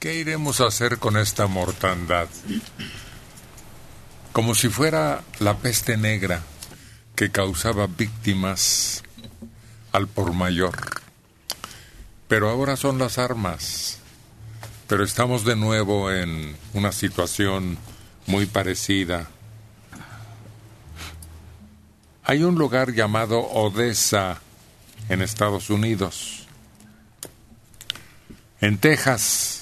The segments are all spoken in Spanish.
¿Qué iremos a hacer con esta mortandad? Como si fuera la peste negra que causaba víctimas al por mayor. Pero ahora son las armas. Pero estamos de nuevo en una situación muy parecida. Hay un lugar llamado Odessa en Estados Unidos. En Texas.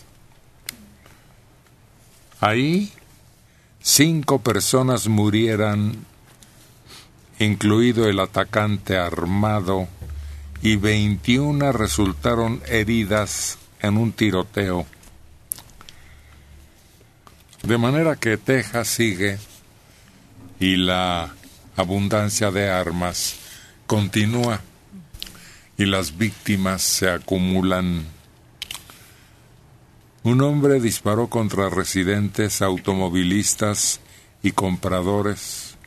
Ahí cinco personas murieran, incluido el atacante armado, y 21 resultaron heridas en un tiroteo. De manera que Texas sigue y la abundancia de armas continúa y las víctimas se acumulan. Un hombre disparó contra residentes, automovilistas y compradores.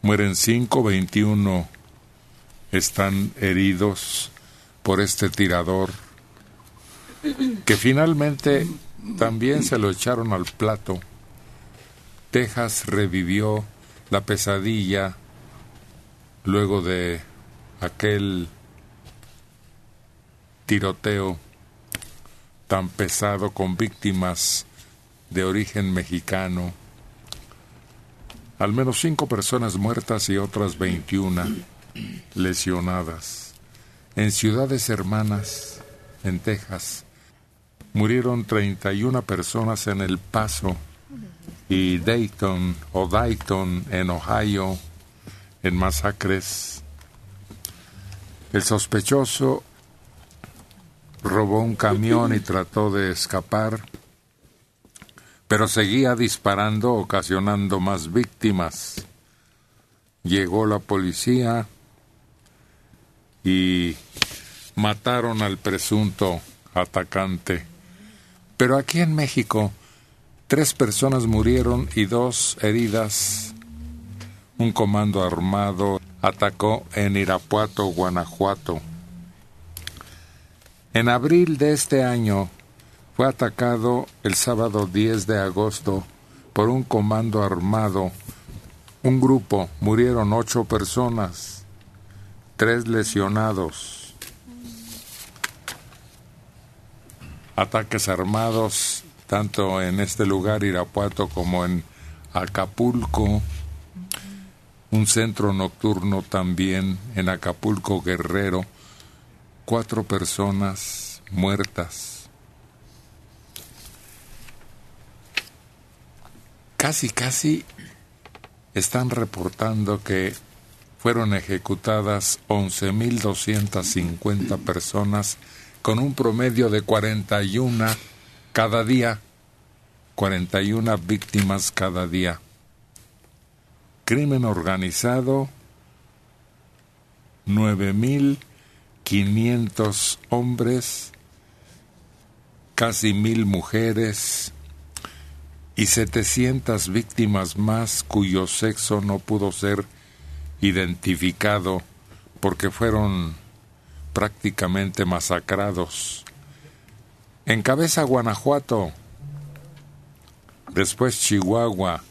Mueren cinco, veintiuno están heridos por este tirador, que finalmente también se lo echaron al plato. Texas revivió la pesadilla luego de aquel tiroteo tan pesado con víctimas de origen mexicano. Al menos cinco personas muertas y otras veintiuna lesionadas. En ciudades hermanas, en Texas, murieron 31 personas en El Paso y Dayton o Dayton en Ohio en masacres. El sospechoso robó un camión y trató de escapar, pero seguía disparando ocasionando más víctimas. Llegó la policía y mataron al presunto atacante. Pero aquí en México, tres personas murieron y dos heridas. Un comando armado atacó en Irapuato, Guanajuato. En abril de este año fue atacado el sábado 10 de agosto por un comando armado. Un grupo, murieron ocho personas tres lesionados, ataques armados tanto en este lugar Irapuato como en Acapulco, un centro nocturno también en Acapulco Guerrero, cuatro personas muertas. Casi, casi están reportando que fueron ejecutadas 11.250 personas con un promedio de 41 cada día, 41 víctimas cada día. Crimen organizado, 9.500 hombres, casi mil mujeres y 700 víctimas más cuyo sexo no pudo ser identificado porque fueron prácticamente masacrados. Encabeza Guanajuato, después Chihuahua,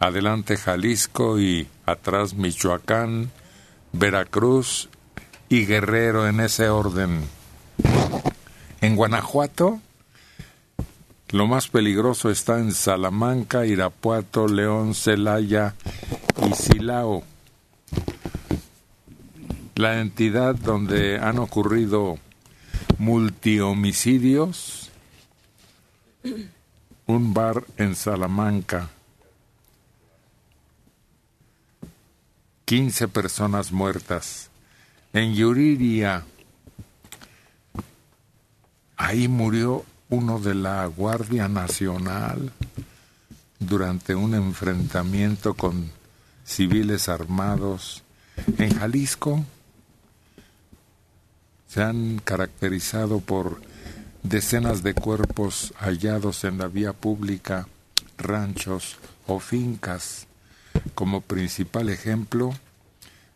adelante Jalisco y atrás Michoacán, Veracruz y Guerrero en ese orden. En Guanajuato, lo más peligroso está en Salamanca, Irapuato, León, Celaya y Silao la entidad donde han ocurrido multihomicidios, un bar en Salamanca, 15 personas muertas. En Yuriria, ahí murió uno de la Guardia Nacional durante un enfrentamiento con civiles armados. En Jalisco, se han caracterizado por decenas de cuerpos hallados en la vía pública, ranchos o fincas. Como principal ejemplo,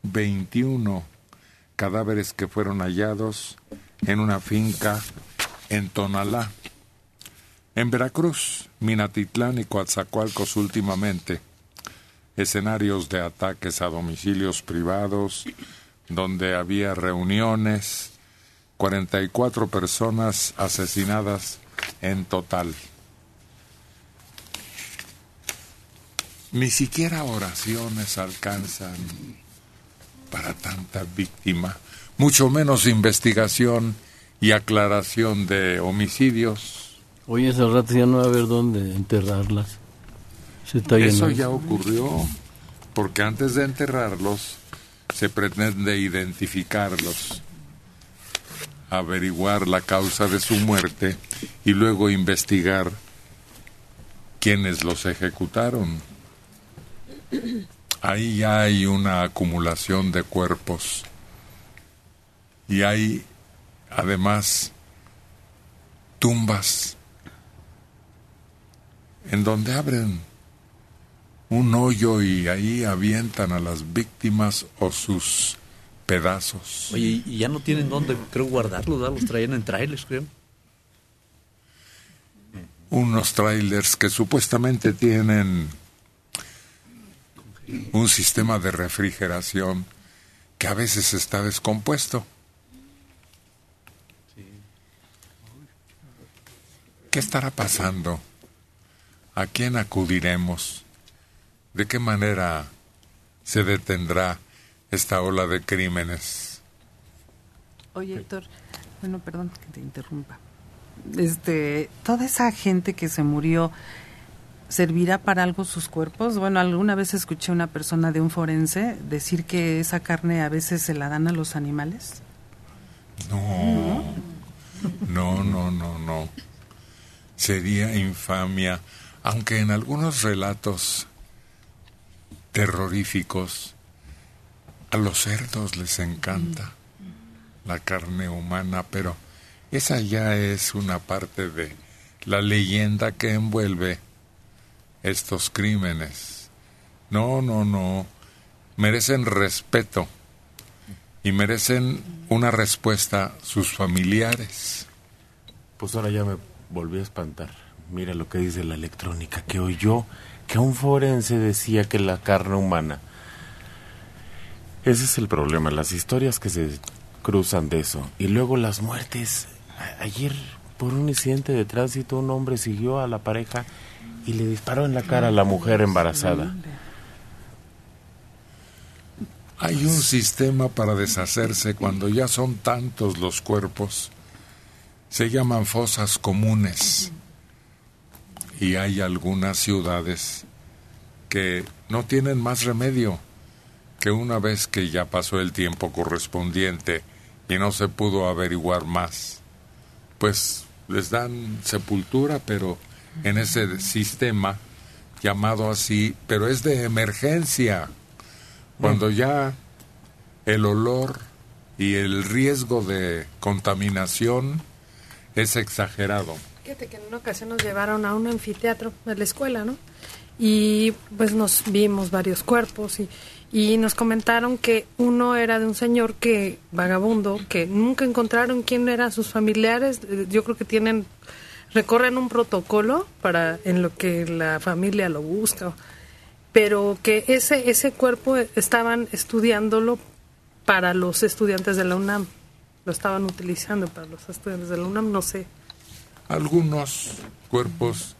21 cadáveres que fueron hallados en una finca en Tonalá, En Veracruz, Minatitlán y Coatzacoalcos últimamente, escenarios de ataques a domicilios privados, donde había reuniones, 44 personas asesinadas en total. Ni siquiera oraciones alcanzan para tanta víctima, mucho menos investigación y aclaración de homicidios. Oye, ese rato ya no va a haber dónde enterrarlas. Eso ya ocurrió, porque antes de enterrarlos se pretende identificarlos, averiguar la causa de su muerte y luego investigar quiénes los ejecutaron. Ahí ya hay una acumulación de cuerpos y hay además tumbas en donde abren un hoyo y ahí avientan a las víctimas o sus pedazos. Oye, y ya no tienen dónde, creo, guardarlos, los traían en trailers, creo. Unos trailers que supuestamente tienen un sistema de refrigeración que a veces está descompuesto. ¿Qué estará pasando? ¿A quién acudiremos? ¿De qué manera se detendrá esta ola de crímenes? Oye, Héctor, bueno, perdón que te interrumpa. Este, toda esa gente que se murió, ¿servirá para algo sus cuerpos? Bueno, alguna vez escuché a una persona de un forense decir que esa carne a veces se la dan a los animales. No, no, no, no, no. Sería infamia, aunque en algunos relatos terroríficos. A los cerdos les encanta la carne humana, pero esa ya es una parte de la leyenda que envuelve estos crímenes. No, no, no. Merecen respeto y merecen una respuesta sus familiares. Pues ahora ya me volví a espantar. Mira lo que dice la electrónica, que oyó que un forense decía que la carne humana. Ese es el problema, las historias que se cruzan de eso. Y luego las muertes. ayer, por un incidente de tránsito, un hombre siguió a la pareja y le disparó en la cara a la mujer embarazada. Hay un sistema para deshacerse cuando ya son tantos los cuerpos. Se llaman fosas comunes y hay algunas ciudades que no tienen más remedio que una vez que ya pasó el tiempo correspondiente y no se pudo averiguar más, pues les dan sepultura, pero en ese sistema llamado así, pero es de emergencia, cuando ya el olor y el riesgo de contaminación es exagerado. Fíjate que en una ocasión nos llevaron a un anfiteatro de la escuela, ¿no? Y pues nos vimos varios cuerpos y, y nos comentaron que uno era de un señor que vagabundo, que nunca encontraron quién eran sus familiares. Yo creo que tienen recorren un protocolo para en lo que la familia lo busca, pero que ese ese cuerpo estaban estudiándolo para los estudiantes de la UNAM. Lo estaban utilizando para los estudiantes de la UNAM, no sé algunos cuerpos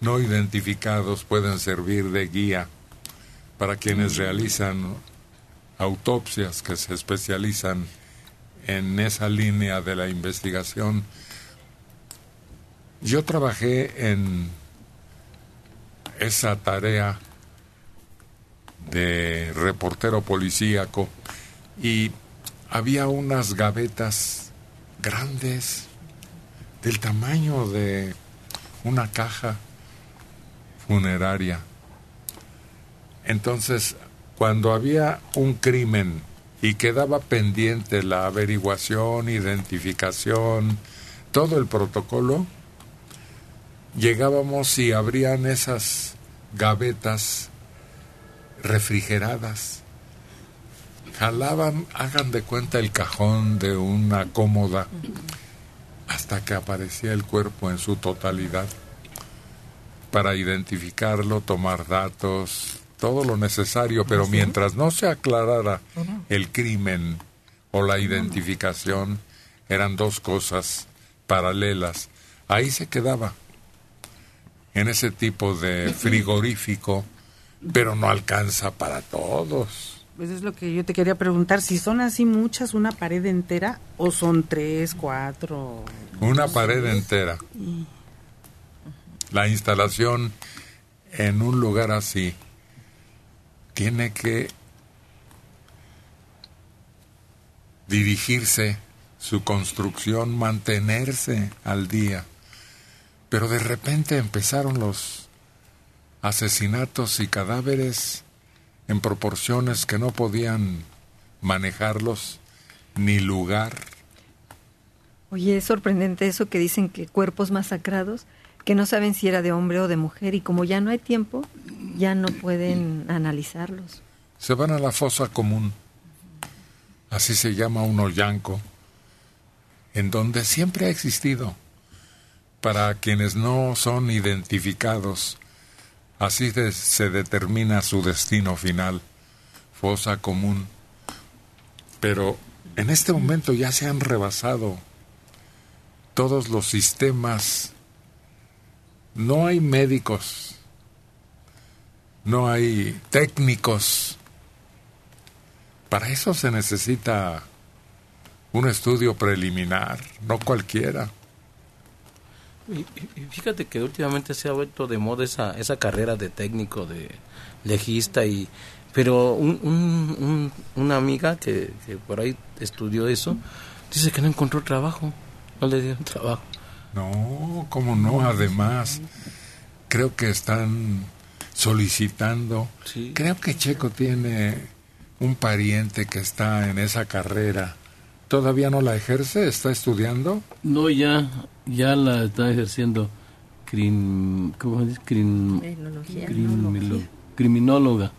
no identificados pueden servir de guía para quienes realizan autopsias que se especializan en esa línea de la investigación. Yo trabajé en esa tarea de reportero policíaco y había unas gavetas grandes del tamaño de una caja funeraria. Entonces, cuando había un crimen y quedaba pendiente la averiguación, identificación, todo el protocolo, llegábamos y abrían esas gavetas refrigeradas. Jalaban, hagan de cuenta el cajón de una cómoda hasta que aparecía el cuerpo en su totalidad. para identificarlo, tomar datos, todo lo necesario, pero mientras no se aclarara el crimen o la identificación, eran dos cosas paralelas. Ahí se quedaba, en ese tipo de frigorífico, pero no alcanza para todos. Pues es lo que yo te quería preguntar, si son así muchas, una pared entera, o son tres, cuatro. Una pared entera. La instalación en un lugar así tiene que dirigirse su construcción, mantenerse al día. Pero de repente empezaron los asesinatos y cadáveres en proporciones que no podían manejarlos ni lugar. Oye, es sorprendente eso que dicen que cuerpos masacrados, que no saben si era de hombre o de mujer y como ya no hay tiempo, ya no pueden analizarlos. Se van a la fosa común, así se llama un hoyanco, en donde siempre ha existido, para quienes no son identificados, así de- se determina su destino final, fosa común. Pero en este momento ya se han rebasado todos los sistemas. No hay médicos, no hay técnicos. Para eso se necesita un estudio preliminar, no cualquiera. Y, fíjate que últimamente se ha vuelto de moda esa, esa carrera de técnico, de legista, y pero un, un- un- una amiga que, que por ahí estudió eso, dice que no encontró trabajo, no le dieron trabajo. No, cómo no, además, creo que están solicitando. Sí. Creo que Checo tiene un pariente que está en esa carrera. ¿Todavía no la ejerce? ¿Está estudiando? No, ya, ya la está ejerciendo crim, ¿cómo se dice? Crim- Tecnología. crimilo- criminóloga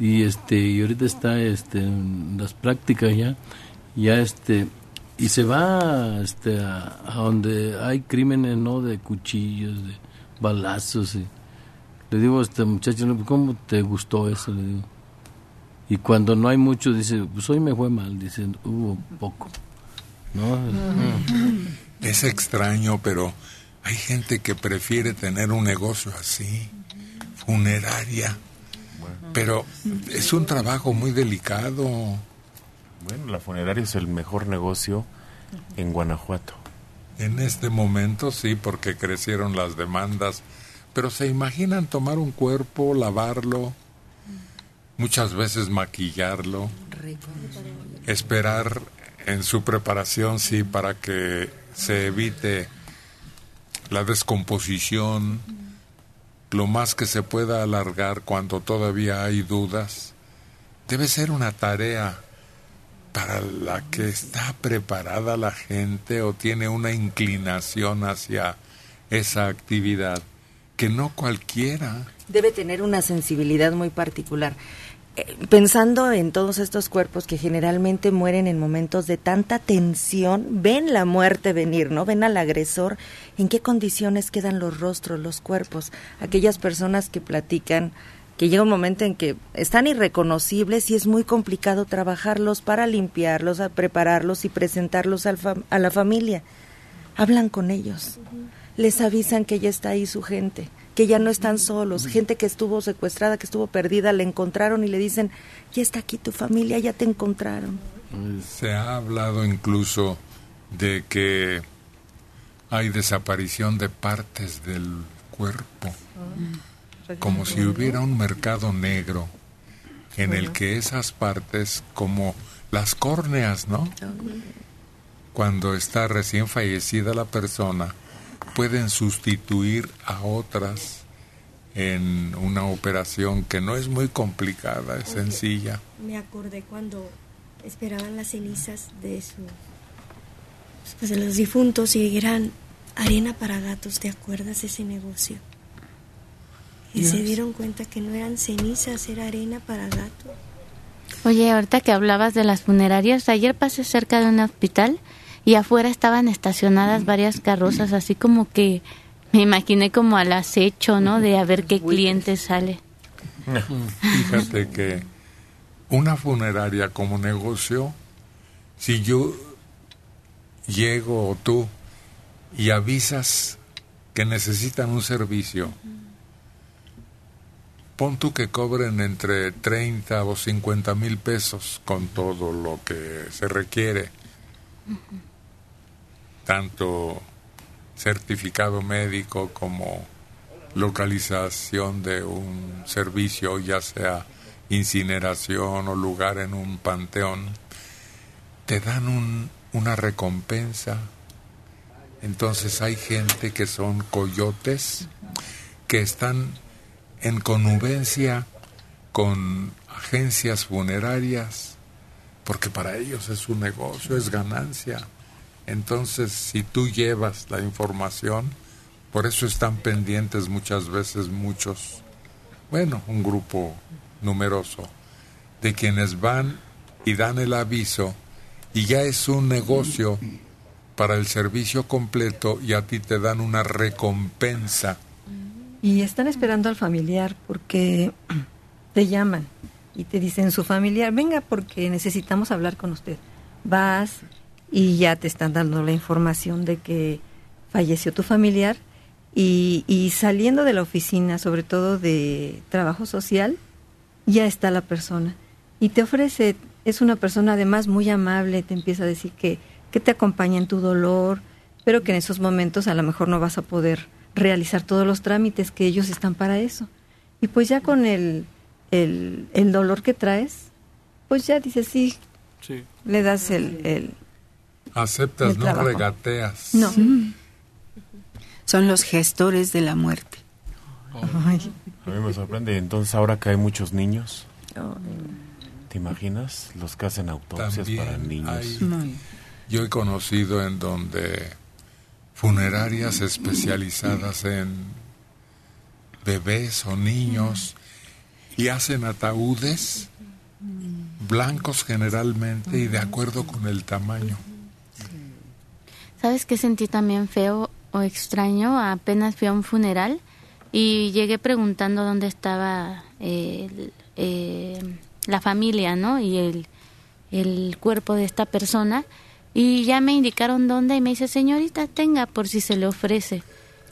y este y ahorita está este en las prácticas ya ya este y se va este a, a donde hay crímenes no de cuchillos de balazos y le digo a este muchacho "No, cómo te gustó eso le digo. Y cuando no hay mucho dice pues hoy me fue mal dice hubo poco no Es extraño, pero hay gente que prefiere tener un negocio así, funeraria. Pero es un trabajo muy delicado. Bueno, la funeraria es el mejor negocio en Guanajuato. En este momento sí, porque crecieron las demandas. Pero se imaginan tomar un cuerpo, lavarlo, muchas veces maquillarlo, esperar en su preparación, sí, para que se evite la descomposición, lo más que se pueda alargar cuando todavía hay dudas. Debe ser una tarea para la que está preparada la gente o tiene una inclinación hacia esa actividad que no cualquiera. debe tener una sensibilidad muy particular. Eh, Pensando en todos estos cuerpos que generalmente mueren en momentos de tanta tensión, ven la muerte venir, ¿no? Ven al agresor, en qué condiciones quedan los rostros, los cuerpos, aquellas personas que platican que llega un momento en que están irreconocibles y es muy complicado trabajarlos para limpiarlos, a prepararlos y presentarlos al fam- a la familia. Hablan con ellos, les avisan que ya está ahí su gente, que ya no están solos, gente que estuvo secuestrada, que estuvo perdida, le encontraron y le dicen, ya está aquí tu familia, ya te encontraron. Se ha hablado incluso de que hay desaparición de partes del cuerpo, como si hubiera un mercado negro en el que esas partes, como las córneas, ¿no? Cuando está recién fallecida la persona, pueden sustituir a otras en una operación que no es muy complicada, es sencilla. Me acordé cuando esperaban las cenizas de su pues, de los difuntos y eran arena para gatos, ¿te acuerdas de ese negocio? Y se dieron cuenta que no eran cenizas, era arena para gatos. Oye, ahorita que hablabas de las funerarias, ayer pasé cerca de un hospital y afuera estaban estacionadas varias carrozas, así como que Me imaginé como al acecho, ¿no? De a ver qué cliente sale. Fíjate que una funeraria como negocio, si yo llego o tú y avisas que necesitan un servicio, pon tú que cobren entre 30 o 50 mil pesos con todo lo que se requiere, tanto certificado médico como localización de un servicio, ya sea incineración o lugar en un panteón, te dan un, una recompensa. Entonces hay gente que son coyotes que están en connubencia con agencias funerarias, porque para ellos es un negocio, es ganancia. Entonces, si tú llevas la información, por eso están pendientes muchas veces muchos, bueno, un grupo numeroso, de quienes van y dan el aviso y ya es un negocio para el servicio completo y a ti te dan una recompensa. Y están esperando al familiar porque te llaman y te dicen su familiar, venga porque necesitamos hablar con usted. Vas y ya te están dando la información de que falleció tu familiar y, y saliendo de la oficina, sobre todo de trabajo social, ya está la persona y te ofrece, es una persona además muy amable, te empieza a decir que, que te acompaña en tu dolor, pero que en esos momentos a lo mejor no vas a poder realizar todos los trámites que ellos están para eso. Y pues ya con el, el, el dolor que traes, pues ya dices, sí, Sí. le das el... el Aceptas, El no trabajo. regateas. no. Son los gestores de la muerte. Ay, A mí me sorprende. Entonces, ahora que hay muchos niños, ¿te imaginas? Los que hacen autopsias También para niños. hay-. Yo he conocido en donde funerarias especializadas en bebés o niños y hacen ataúdes blancos generalmente y de acuerdo con el tamaño. ¿Sabes qué sentí también feo o extraño? Apenas fui a un funeral y llegué preguntando dónde estaba el- eh, la familia, ¿no? Y el, el cuerpo de esta persona. Y ya me indicaron dónde y me dice, señorita, tenga por si se le ofrece.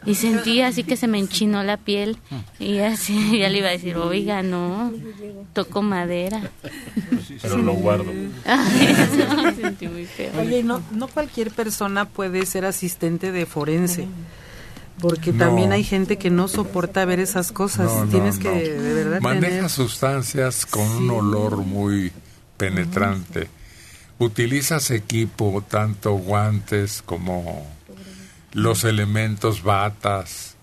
Y sentí así que se me enchinó la piel y así ya le iba a decir, oiga, no, toco madera. Pero lo guardo. No, sentí muy feo. Oye, no, no cualquier persona puede ser asistente de forense. Porque No. también hay gente que no soporta ver esas cosas. No, Tienes no. que de verdad Maneja tener... sustancias con un olor muy penetrante. Utilizas equipo, tanto guantes como los elementos, batas,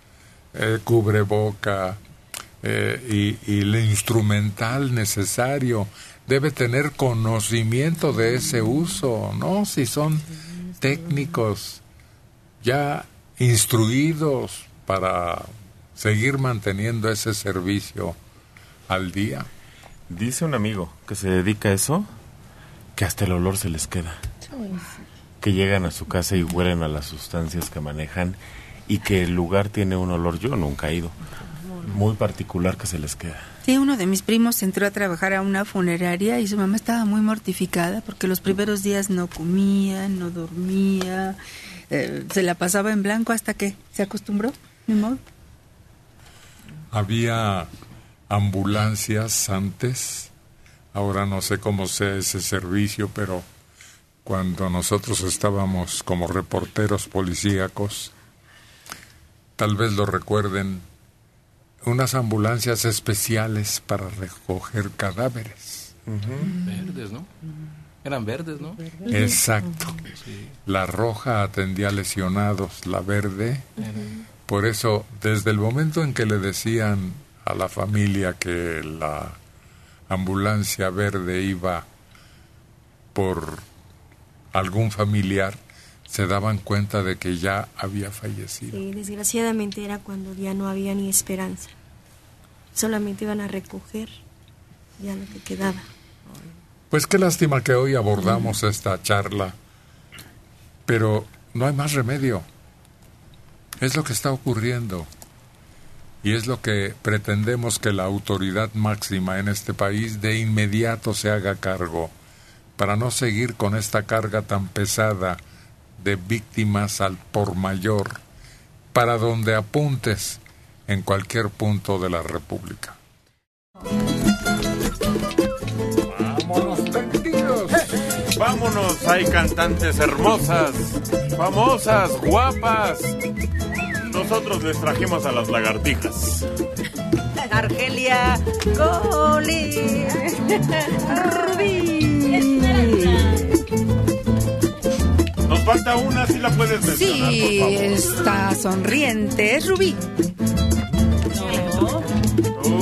eh, cubreboca eh, y, y el instrumental necesario. Debe tener conocimiento de ese uso, ¿no? Si son técnicos ya instruidos para seguir manteniendo ese servicio al día. Dice un amigo que se dedica a eso, que hasta el olor se les queda. Que llegan a su casa y huelen a las sustancias que manejan y que el lugar tiene un olor, yo nunca he ido, muy particular que se les queda. Sí, uno de mis primos entró a trabajar a una funeraria y su mamá estaba muy mortificada porque los primeros días no comía, no dormía, eh, se la pasaba en blanco hasta que se acostumbró, ni modo. Había ambulancias antes, ahora no sé cómo sea ese servicio, pero cuando nosotros estábamos como reporteros policíacos, tal vez lo recuerden, unas ambulancias especiales para recoger cadáveres. Verdes, ¿no? Eran verdes, ¿no? Exacto. Sí. La roja atendía lesionados, la verde. Por eso, desde el momento en que le decían a la familia que la ambulancia verde iba por algún familiar, se daban cuenta de que ya había fallecido. Sí, desgraciadamente era cuando ya no había ni esperanza. Solamente iban a recoger ya lo que quedaba. Pues qué lástima que hoy abordamos esta charla, pero no hay más remedio. Es lo que está ocurriendo. Y es lo que pretendemos que la autoridad máxima en este país de inmediato se haga cargo, para no seguir con esta carga tan pesada de víctimas al por mayor, para donde apuntes en cualquier punto de la República. ¡Vámonos, vendidos! ¡Vámonos! Hay cantantes hermosas, famosas, guapas. Nosotros les trajimos a las lagartijas. Argelia Coli. Nos falta una, si la puedes mencionar, Sí, por favor. está sonriente. Es Rubí.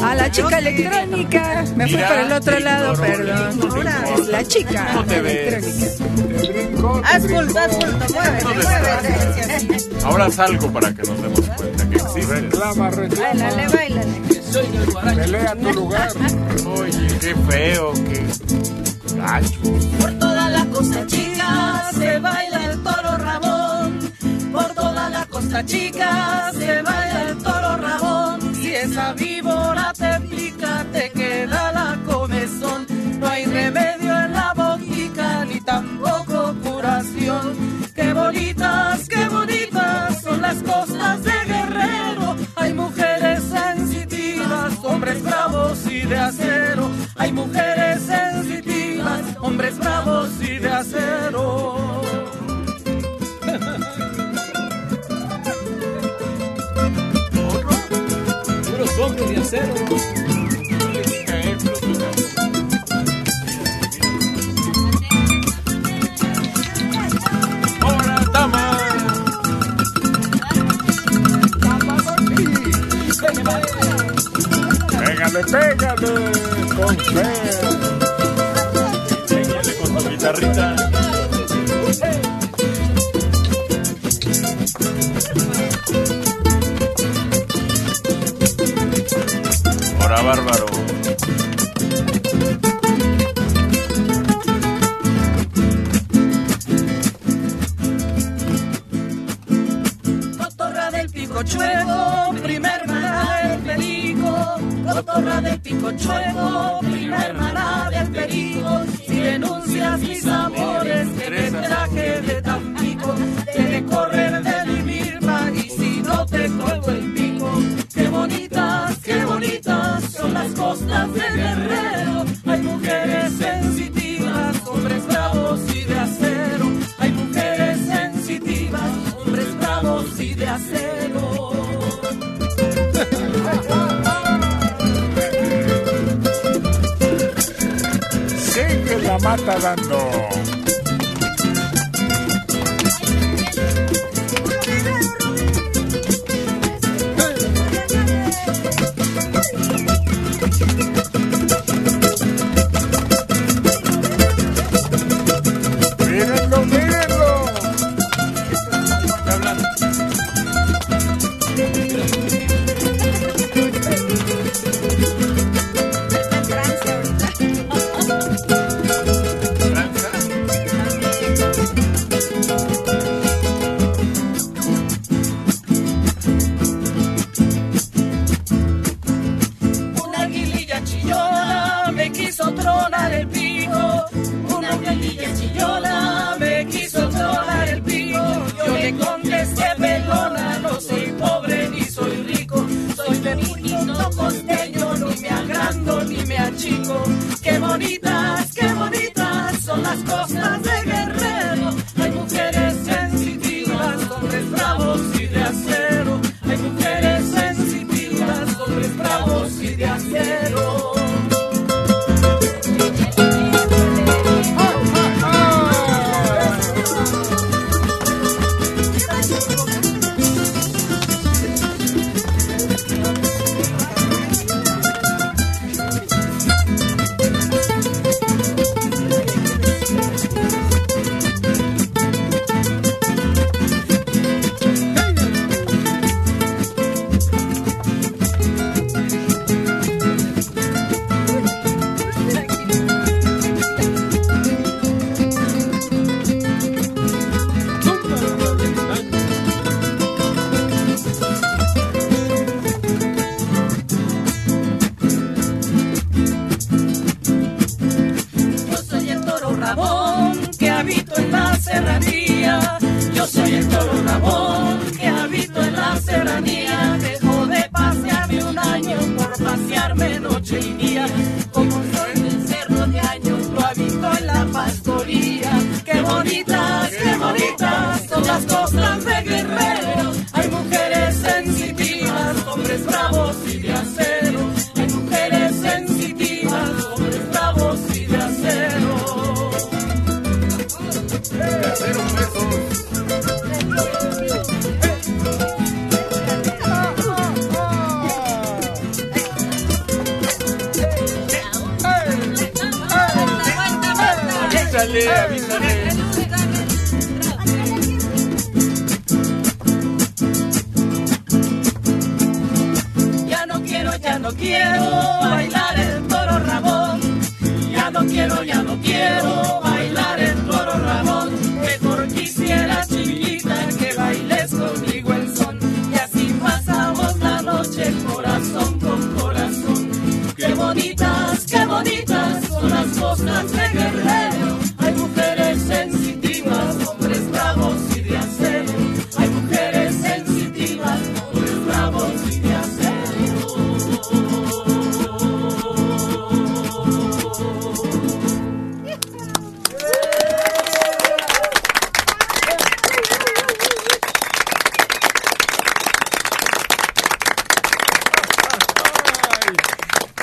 A la chica electrónica. Me fui por el otro lado, perdón. Ahora es la chica No te ves. electrónica. Haz bulto, haz bulto, muévete. Ahora salgo para que nos demos cuenta que existe. Reclama, reclama. Báilale, báilale. Pelea tu lugar. Oye, qué feo, qué gacho. Por toda la costa chica se baila el toro Ramón. Por toda la costa chica se baila el toro Ramón. Esa víbora te pica, te queda la comezón. No hay remedio en la botica ni tampoco curación. Qué bonitas, qué bonitas son las costas de Guerrero. Hay mujeres sensitivas, hombres bravos y de acero. Hay mujeres sensitivas, hombres bravos y de acero. Puros hombres de acero. Pégale, pégale, con fe. Enséñale con tu guitarrita. Bárbaro. Cotorra del pico chueco, primer maná del perico. Cotorra del pico chueco, primer maná del perico. Si denuncias mis amores Hay mujeres sensitivas, hombres bravos y de acero. Hay mujeres sensitivas, hombres bravos y de acero. Sigue la mata dando.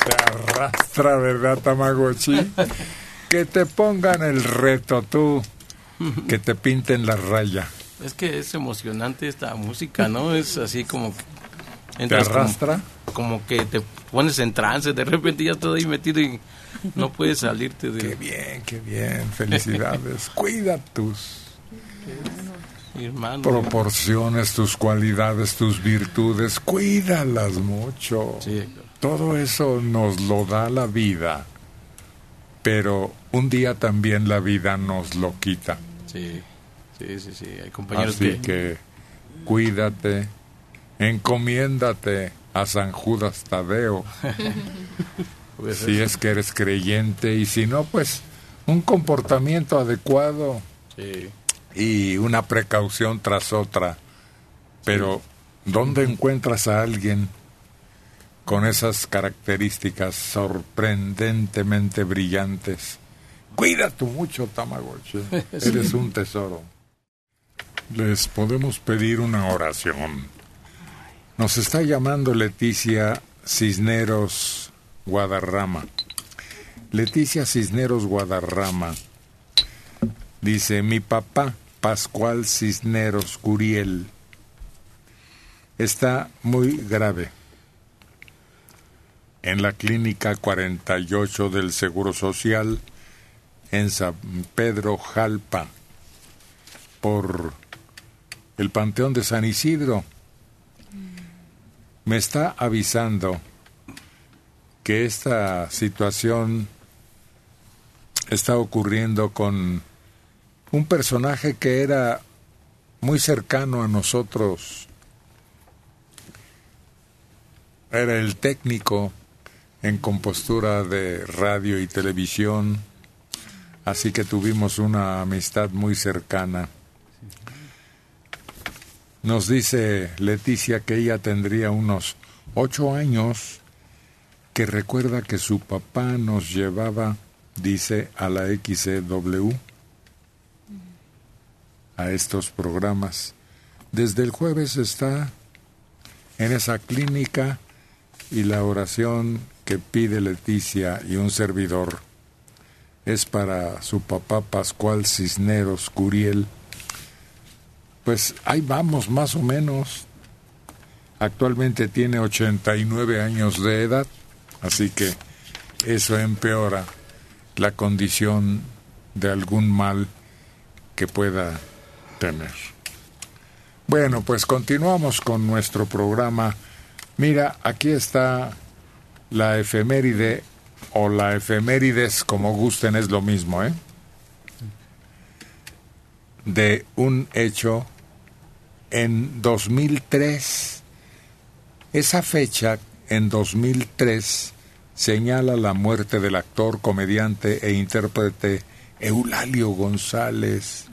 Te arrastra, ¿verdad, Tamagotchi? que te pongan el reto tú, que te pinten la raya. Es que es emocionante esta música, ¿no? Es así como que ¿Te como- arrastra? Como, que te pones en trance, de repente ya estás ahí metido y no puedes salirte de... Qué bien, qué bien, felicidades. Cuida tus hermano. proporciones, tus cualidades, tus virtudes, cuídalas mucho. Todo eso nos lo da la vida, pero un día también la vida nos lo quita. Sí, sí, sí, sí. Hay compañeros Así que... que cuídate, encomiéndate a San Judas Tadeo, Pues si es que eres creyente, y si no, pues un comportamiento adecuado Sí. y una precaución tras otra. Pero, ¿dónde encuentras a alguien con esas características sorprendentemente brillantes? Cuida tú mucho, Tamagotchi. Sí. Eres un tesoro. Les podemos pedir una oración. Nos está llamando Leticia Cisneros Guadarrama. Leticia Cisneros Guadarrama dice, mi papá Pascual Cisneros Curiel está muy grave en la clínica 48 del Seguro Social en San Pedro Jalpa por el Panteón de San Isidro. Me está avisando que esta situación está ocurriendo con un personaje que era muy cercano a nosotros. Era el técnico en compostura de radio y televisión, así que tuvimos una amistad muy cercana. Nos dice Leticia que ella tendría unos ocho años, que recuerda que su papá nos llevaba, dice, a la XCW, a estos programas. Desde el jueves está en esa clínica y la oración que pide Leticia y un servidor es para su papá Pascual Cisneros Curiel. Pues ahí vamos más o menos. Actualmente tiene 89 años de edad, así que eso empeora la condición de algún mal que pueda tener. Bueno, pues continuamos con nuestro programa. Mira, aquí está la efeméride o la efemérides, como gusten, es lo mismo, ¿eh? De un hecho en 2003. Esa fecha, en 2003, señala la muerte del actor, comediante e intérprete Eulalio González,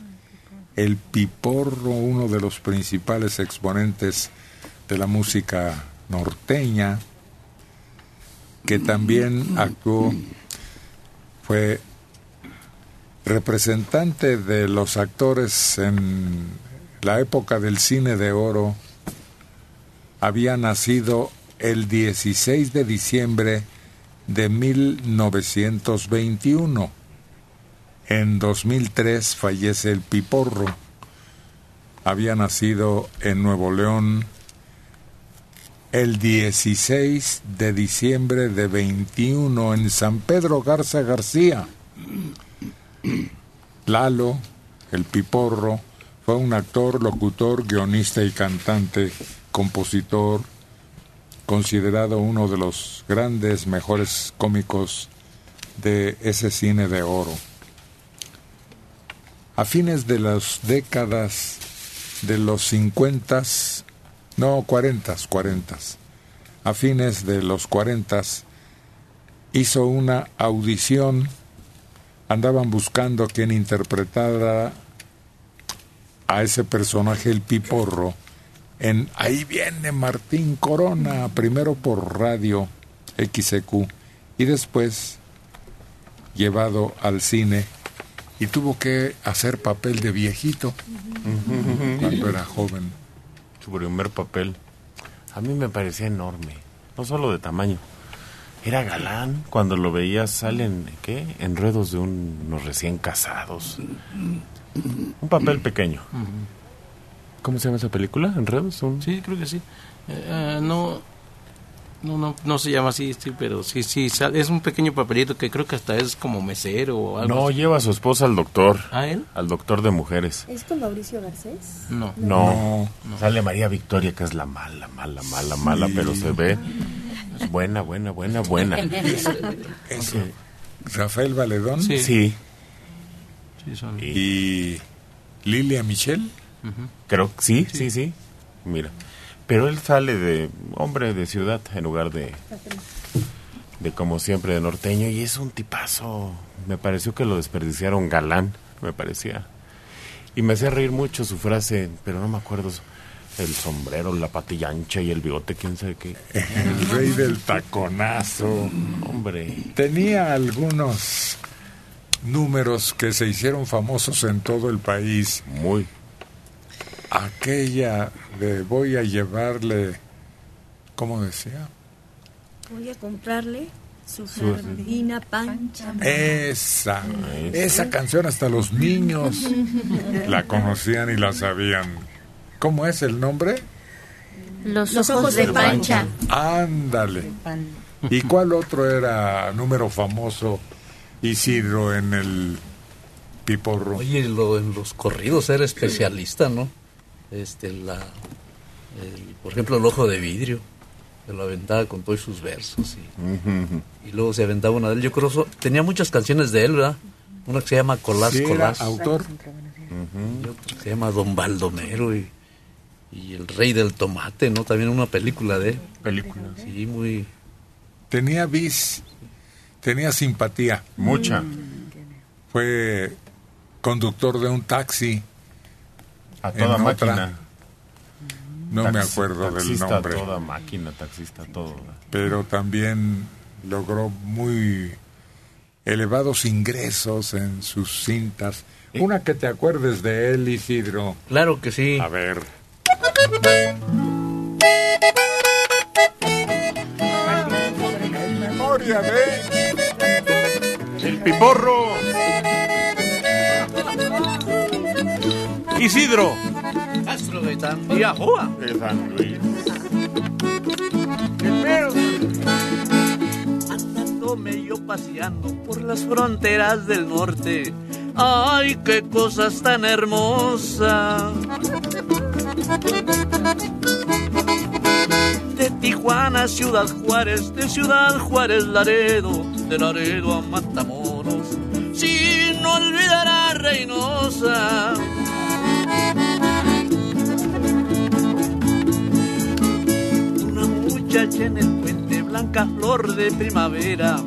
el Piporro, uno de los principales exponentes de la música norteña, que también actuó, fue representante de los actores en la época del cine de oro, había nacido el 16 de diciembre de 1921. En 2003 fallece el Piporro. Había nacido en Nuevo León el 16 de diciembre de 21 en San Pedro Garza García. Lalo, el Piporro, fue un actor, locutor, guionista y cantante, compositor, considerado uno de los grandes, mejores cómicos de ese cine de oro. A fines de las décadas de los 50, no 40, 40, a fines de los 40 hizo una audición, andaban buscando quien interpretara a ese personaje el piporro en Ahí viene Martín Corona, primero por radio XQ y después llevado al cine y tuvo que hacer papel de viejito cuando era joven. Su primer papel. A mí me parecía enorme, no solo de tamaño. Era galán cuando lo veías salen, ¿qué? Enredos de unos recién casados. Un papel pequeño. ¿Cómo se llama esa película? ¿Enredos? Un... Sí, creo que sí. Eh, eh, no, no, no, no se llama así, sí, pero sí, sí, sale- es un pequeño papelito que creo que hasta es como mesero o algo No, así. lleva a su esposa al doctor. ¿A él? Al doctor de mujeres. ¿Es con Mauricio Garcés? No. No, sale María Victoria, que es la mala, mala, mala, mala, pero se ve. Es buena, buena, buena, buena. Eso. Rafael Valedón Sí. Sí, Sí, son- y Lilia Michel. creo que sí, sí, sí. Mira. Pero él sale de hombre de ciudad en lugar de, de como siempre de norteño y es un tipazo. Me pareció que lo desperdiciaron galán, me parecía. Y me hacía reír mucho su frase, pero no me acuerdo. El sombrero, la patilla ancha y el bigote, quién sabe qué. El rey del taconazo. Hombre. Tenía algunos números que se hicieron famosos en todo el país. Muy. Aquella de voy a llevarle, ¿cómo decía? Voy a comprarle su jardina pancha. Esa, esa canción hasta los niños la conocían y la sabían. ¿Cómo es el nombre? Los, Los ojos, ojos de de Pancha. Ándale. ¿Y cuál otro era número famoso Isidro en el Piporro? Oye, lo- en los corridos era especialista, ¿no? Este, la, el- por ejemplo, el ojo de vidrio. Se lo aventaba con todos sus versos. Y, y luego se aventaba una de él. Yo creo que tenía muchas canciones de él, ¿verdad? Una que se llama Colás Sí, Colás. autor. Y otra que se llama Don Baldomero y, y El Rey del Tomate, ¿no? También una película de él. Película. Sí, muy... Tenía bis, tenía simpatía. Mucha. Fue conductor de un taxi. A en toda otra. máquina. No me acuerdo del nombre. a toda máquina, taxista todo. Pero también logró muy elevados ingresos en sus cintas. Una que te acuerdes de él, Isidro. Claro que sí. A ver. Memoria de El piporro. Isidro. Castro Gaitán. Y Ajoa. De San Luis. Andándome yo paseando por las fronteras del norte. Ay, qué cosas tan hermosas. De Tijuana a Ciudad Juárez, de Ciudad Juárez Laredo, de Laredo a Matamoros, sin olvidar a Reynosa. En el puente blanca flor de primavera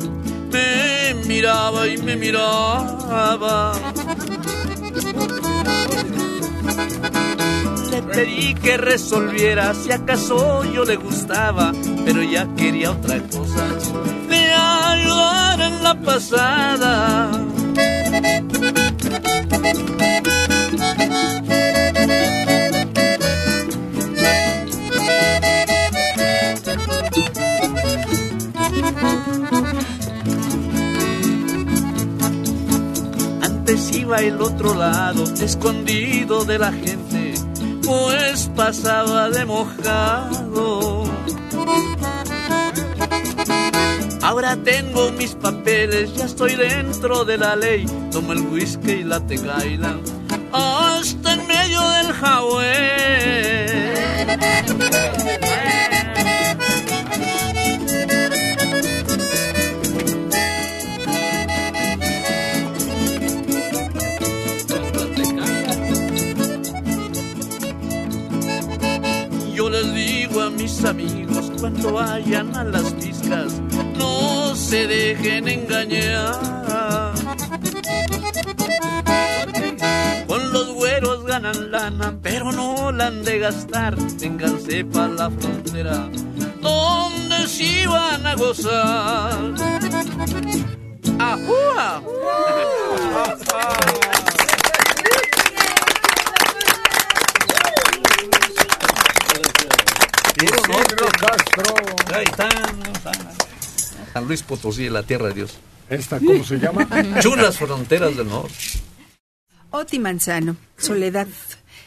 me miraba y me miraba. Le pedí que resolviera si acaso yo le gustaba, pero ya quería otra cosa. Le ayudar en la pasada. Al otro lado, escondido de la gente, pues pasaba de mojado. Ahora tengo mis papeles, ya estoy dentro de la ley. Tomo el whisky y la tegaila hasta en medio del Hawái. Amigos cuando vayan a las piscas, no se dejen engañar. Con los güeros ganan lana, pero no la han de gastar. Ténganse para la frontera, donde sí van a gozar. ¡Ajúa! Isidro Castro. San Luis Potosí, la tierra de Dios. ¿Esta cómo se llama? Chulas fronteras del norte. Oti Manzano, Soledad.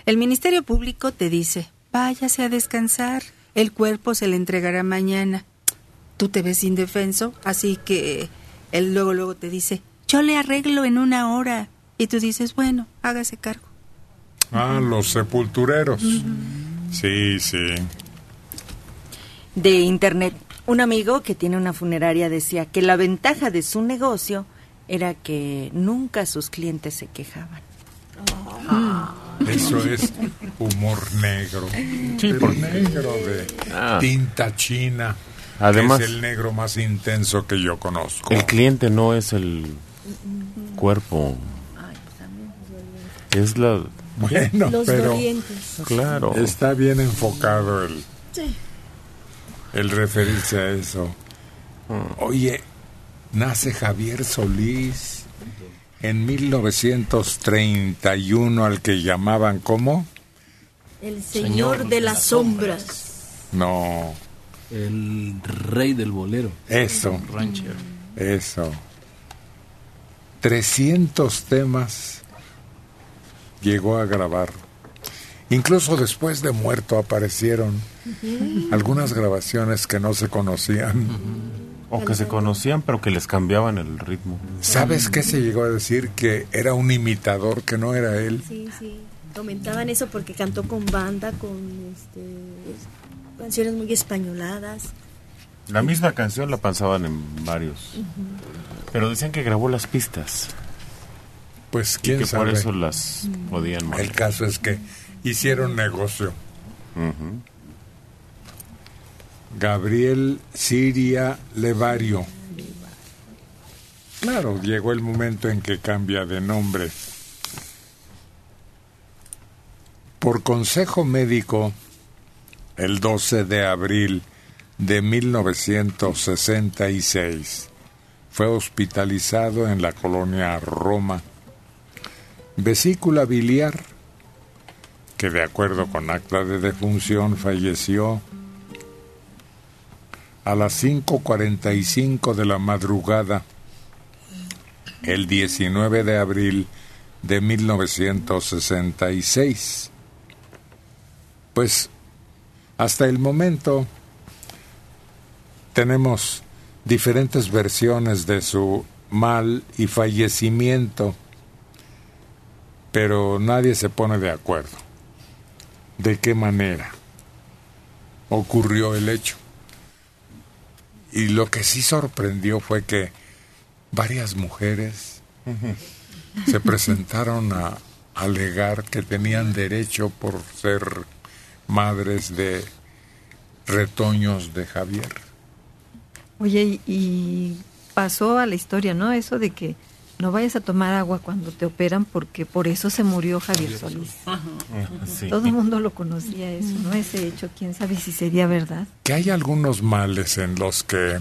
El Ministerio Público te dice, váyase a descansar, el cuerpo se le entregará mañana. Tú te ves indefenso, así que él luego luego te dice, yo le arreglo en una hora. Y tú dices, bueno, hágase cargo. Ah, los sepultureros. Sí, sí. De internet. Un amigo que tiene una funeraria decía que la ventaja de su negocio era que nunca sus clientes se quejaban. Eso es humor negro. Sí, porque- negro de Ah. tinta china. Además- es el negro más intenso que yo conozco. El cliente no es el cuerpo. Es la... Bueno, Los pero dolientes. Claro. está bien enfocado el, Sí. El referirse a eso. Oye, nace Javier Solís en 1931 al que llamaban ¿cómo? El señor de las sombras. No, El rey del bolero. eso, Rancher. eso. 300 temas llegó a grabar. Incluso después de muerto aparecieron algunas grabaciones que no se conocían. O que se conocían, pero que les cambiaban el ritmo. ¿Sabes qué se llegó a decir? Que era un imitador, que no era él. Sí, sí. Comentaban eso porque cantó con banda, con este, canciones muy españoladas. La misma canción la pensaban en varios. Pero decían que grabó las pistas. Pues Y quién que sabe. por eso las podían El manejar. caso es que hicieron negocio. Gabriel Siria Levario. Claro, llegó el momento en que cambia de nombre. Por consejo médico, el 12 de abril de 1966, fue hospitalizado en la colonia Roma. Vesícula biliar, que de acuerdo con acta de defunción falleció a las 5.45 de la madrugada, el 19 de abril de 1966. Pues hasta el momento tenemos diferentes versiones de su mal y fallecimiento, pero nadie se pone de acuerdo. ¿De qué manera ocurrió el hecho? Y lo que sí sorprendió fue que varias mujeres se presentaron a alegar que tenían derecho por ser madres de retoños de Javier. Oye, y, pasó a la historia, ¿no? Eso de que no vayas a tomar agua cuando te operan porque por eso se murió Javier Solís. Sí. Todo el mundo lo conocía eso, ¿no? Ese hecho, quién sabe si sería verdad. Que hay algunos males en los que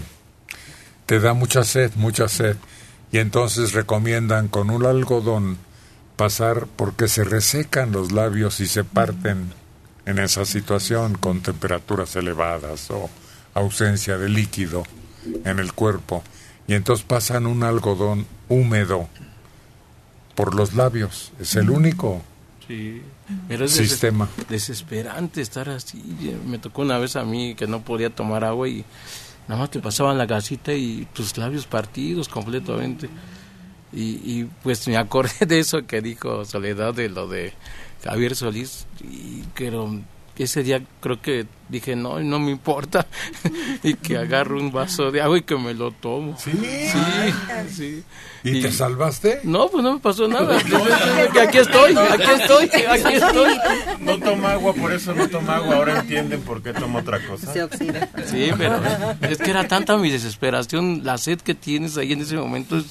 te da mucha sed, mucha sed, y entonces recomiendan con un algodón pasar porque se resecan los labios y se parten en esa situación con temperaturas elevadas o ausencia de líquido en el cuerpo y entonces pasan un algodón húmedo por los labios. Es el único Sí, pero es sistema. des- desesperante estar así. Me tocó una vez a mí que no podía tomar agua y nada más te pasaban la gasita y tus labios partidos completamente. Y, y pues me acordé de eso que dijo Soledad, de lo de Javier Solís, y pero ese día creo que dije, no, no me importa, y que agarro un vaso de agua y que me lo tomo. Sí, sí. sí. ¿Y, te salvaste? No, pues no me pasó nada. aquí estoy, aquí estoy, aquí estoy. No toma agua, por eso no toma agua. Ahora entienden por qué toma otra cosa. Sí, pero es que era tanta mi desesperación, la sed que tienes ahí en ese momento es,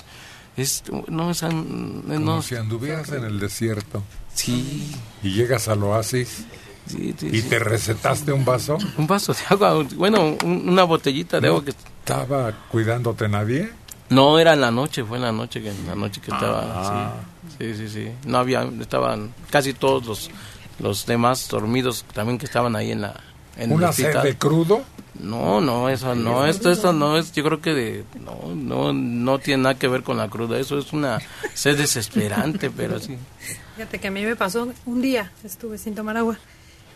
es no es Como no si anduvieras en el desierto. Sí. Y llegas al oasis. Sí, sí, ¿Y sí. te recetaste un vaso? un vaso de agua, bueno, un- una botellita de agua que ¿Estaba cuidándote nadie? no era en la noche, fue en la noche que en la noche que Ah. estaba sí, sí, sí, sí. No había estaban casi todos los los demás dormidos también que estaban ahí en la en ¿Una sed de crudo? No, no, eso no, esto, esto no es, yo creo que de, no, no, no tiene nada que ver con la cruda, eso es una sed desesperante, pero sí. Fíjate que a mí me pasó un día, estuve sin tomar agua.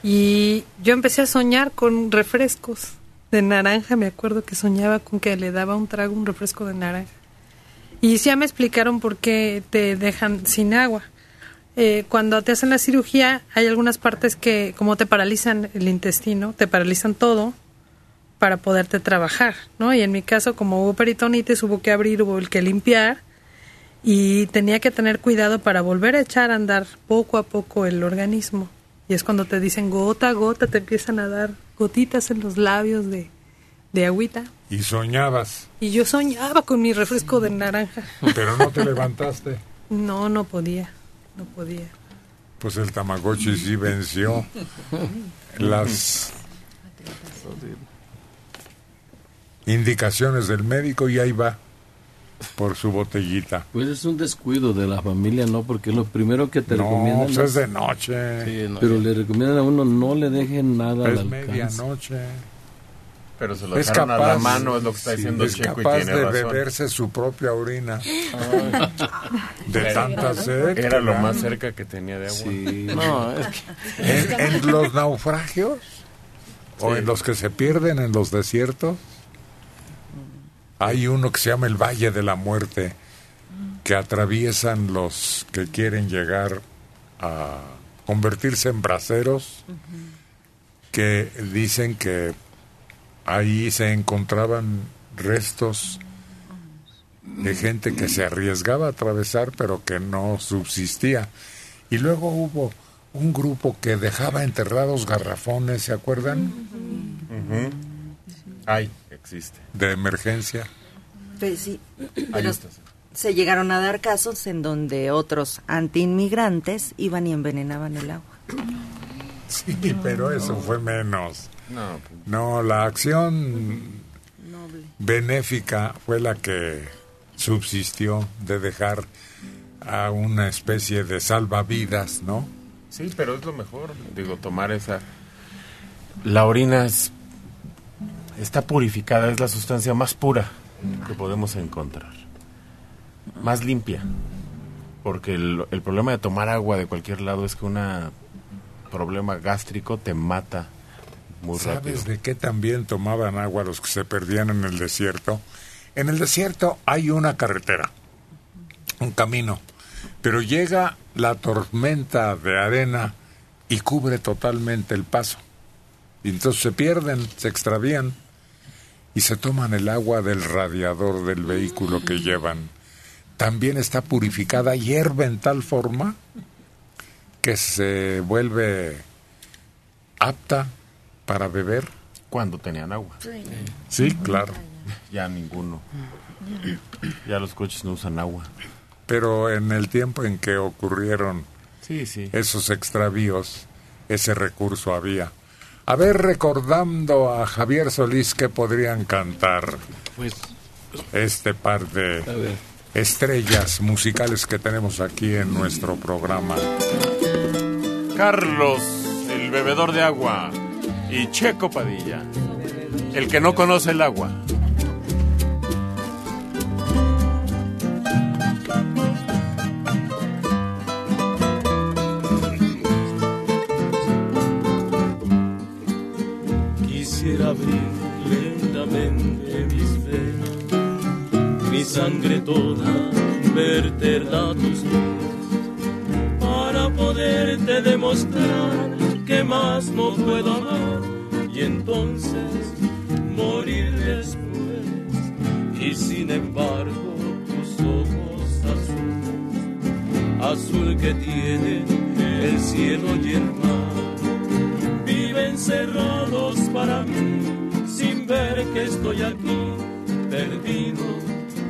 Y yo empecé a soñar con refrescos de naranja. Me acuerdo que soñaba con que le daba un trago, un refresco de naranja. Y ya me explicaron por qué te dejan sin agua. Eh, cuando te hacen la cirugía, hay algunas partes que, como te paralizan el intestino, te paralizan todo para poderte trabajar, ¿no? Y en mi caso, como hubo peritonitis, hubo que abrir, hubo el que limpiar y tenía que tener cuidado para volver a echar a andar poco a poco el organismo. Y es cuando te dicen gota a gota, te empiezan a dar gotitas en los labios de, de agüita. Y soñabas, Y yo soñaba con mi refresco de naranja. pero no te levantaste. No, no podía, no podía. Pues el Tamagotchi sí venció las indicaciones del médico y ahí va por su botellita. Pues es un descuido de la familia, ¿no? Porque lo primero que te No, recomiendan pues es de noche. Sí, no, pero le recomiendan a uno no le dejen nada Es al alcance. medianoche. Pero se lo Es dejaron a la capaz, mano, es lo que está sí, diciendo es Checo y capaz tiene de razón. beberse su propia orina. De tanta sed. Era lo más cerca que tenía de agua. Sí. No, es que- ¿En, en los naufragios? ¿O en los que se pierden en los desiertos? Hay uno que se llama el Valle de la Muerte, que atraviesan los que quieren llegar a convertirse en braceros, que dicen que ahí se encontraban restos de gente que se arriesgaba a atravesar pero que no subsistía. Y luego hubo un grupo que dejaba enterrados garrafones, ¿se acuerdan? Ay, existe. De emergencia. Pues sí, Ahí pero está. se llegaron a dar casos en donde otros antiinmigrantes iban y envenenaban el agua. Sí, pero eso fue menos. No, pues, No, la acción benéfica fue la que subsistió de dejar a una especie de salvavidas, ¿no? Sí, pero es lo mejor. Digo, tomar esa. La orina es. Está purificada, es la sustancia más pura que podemos encontrar. Más limpia. Porque el, el problema de tomar agua de cualquier lado es que un problema gástrico te mata muy rápido. ¿Sabes de qué también tomaban agua los que se perdían en el desierto? En el desierto hay una carretera, un camino, pero llega la tormenta de arena y cubre totalmente el paso. Y entonces se pierden, se extravían y se toman el agua del radiador del vehículo que llevan. También está purificada, hierve en tal forma que se vuelve apta para beber. Cuando tenían agua. Sí, claro. Ya ninguno. Ya los coches no usan agua. Pero en el tiempo en que ocurrieron Sí, sí. esos extravíos, ese recurso había. A ver, recordando a Javier Solís, que podrían cantar Pues, este par de estrellas musicales que tenemos aquí en nuestro programa. Carlos, el bebedor de agua. Y Checo Padilla, el que no conoce el agua. Mi sangre toda verterla a tus pies, para poderte demostrar que más no puedo amar y entonces morir después. Y sin embargo tus ojos azules, azul que tienen el cielo y el mar, viven cerrados para mí sin ver que estoy aquí perdido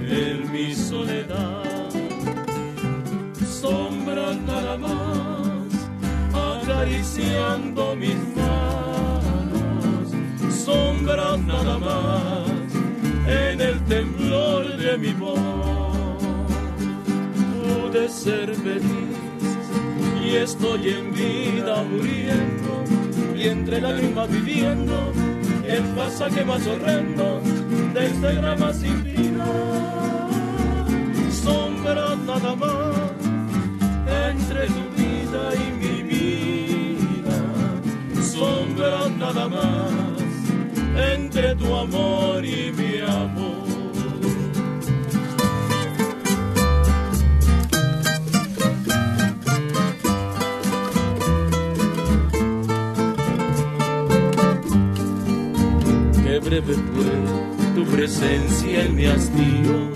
en mi soledad. Sombras nada más acariciando mis manos, sombras nada más en el temblor de mi voz. Pude ser feliz y estoy en vida muriendo y entre lágrimas viviendo el pasaje más horrendo de este drama sin. Sombra nada más entre tu vida y mi vida. Sombra nada más entre tu amor y mi amor. Qué breve fue tu presencia en mi hastío,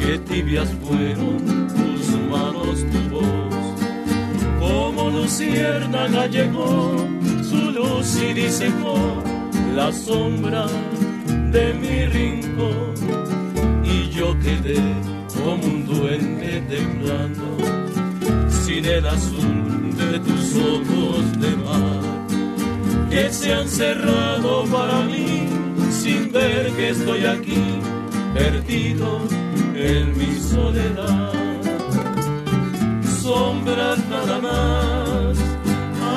qué tibias fueron tus manos, tu voz, como luciérnaga llegó su luz y disipó la sombra de mi rincón. Y yo quedé como un duende temblando sin el azul de tus ojos de mar que se han cerrado para mí sin ver que estoy aquí perdido en mi soledad sombras nada más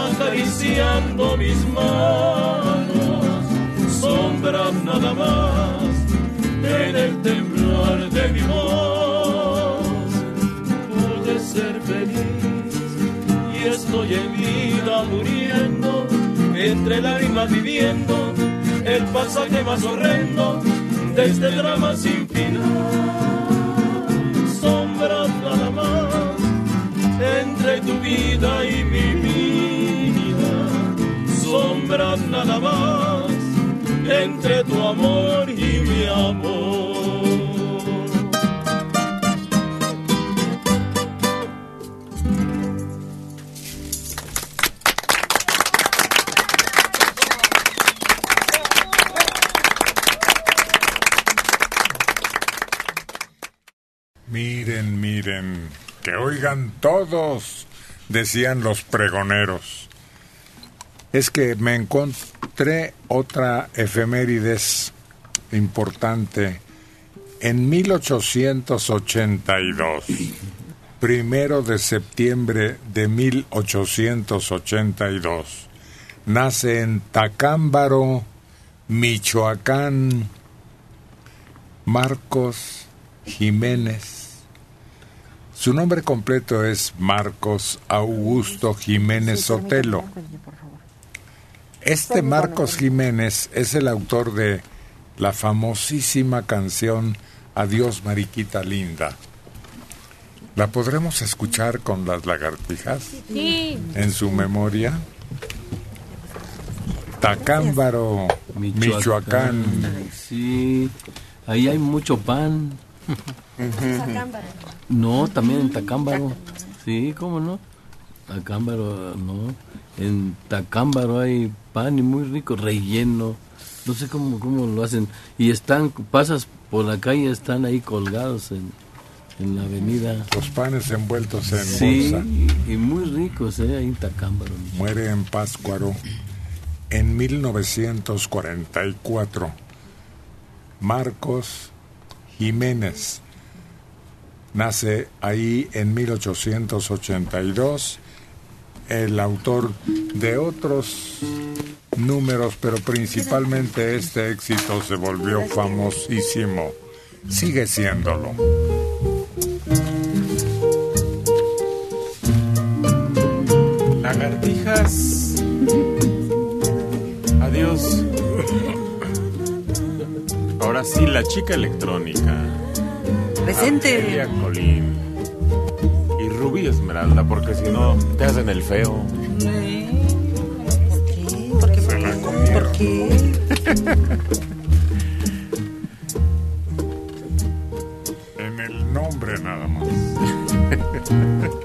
acariciando mis manos, sombras nada más en el temblor de mi voz. Pude ser feliz y estoy en vida muriendo, entre lágrimas viviendo el pasaje más horrendo de este drama sin final. Sombras nada más entre tu vida y mi vida, sombras nada más entre tu amor y mi amor. Todos, decían los pregoneros. Es que me encontré otra efemérides importante. En 1882, primero de septiembre de 1882, nace en Tacámbaro, Michoacán, Marcos Jiménez. Su nombre completo es Marcos Augusto Jiménez Sotelo. Este Marcos Jiménez es el autor de la famosísima canción Adiós Mariquita Linda. ¿La podremos escuchar con las lagartijas? Sí. En su memoria. Tacámbaro, Michoacán. Sí, ahí hay mucho pan. No, también en Tacámbaro. Sí, ¿cómo no? Tacámbaro, no. En Tacámbaro hay pan y muy rico, relleno. No sé cómo, cómo lo hacen. Y están, pasas por la calle, están ahí colgados en, en la avenida. Los panes envueltos en Sí, bolsa. y muy ricos, ¿eh? Ahí en Tacámbaro. Muere en Pátzcuaro en 1944. Marcos Jiménez nace ahí en 1882. El autor de otros números, pero principalmente este éxito se volvió famosísimo. Sigue siéndolo. Lagartijas. Adiós. Ahora sí, la chica electrónica. Presente. Argelia Colín. Y Rubí Esmeralda, porque si no, te hacen el feo. ¿Por qué? La comieron. ¿Por qué? En el nombre nada más.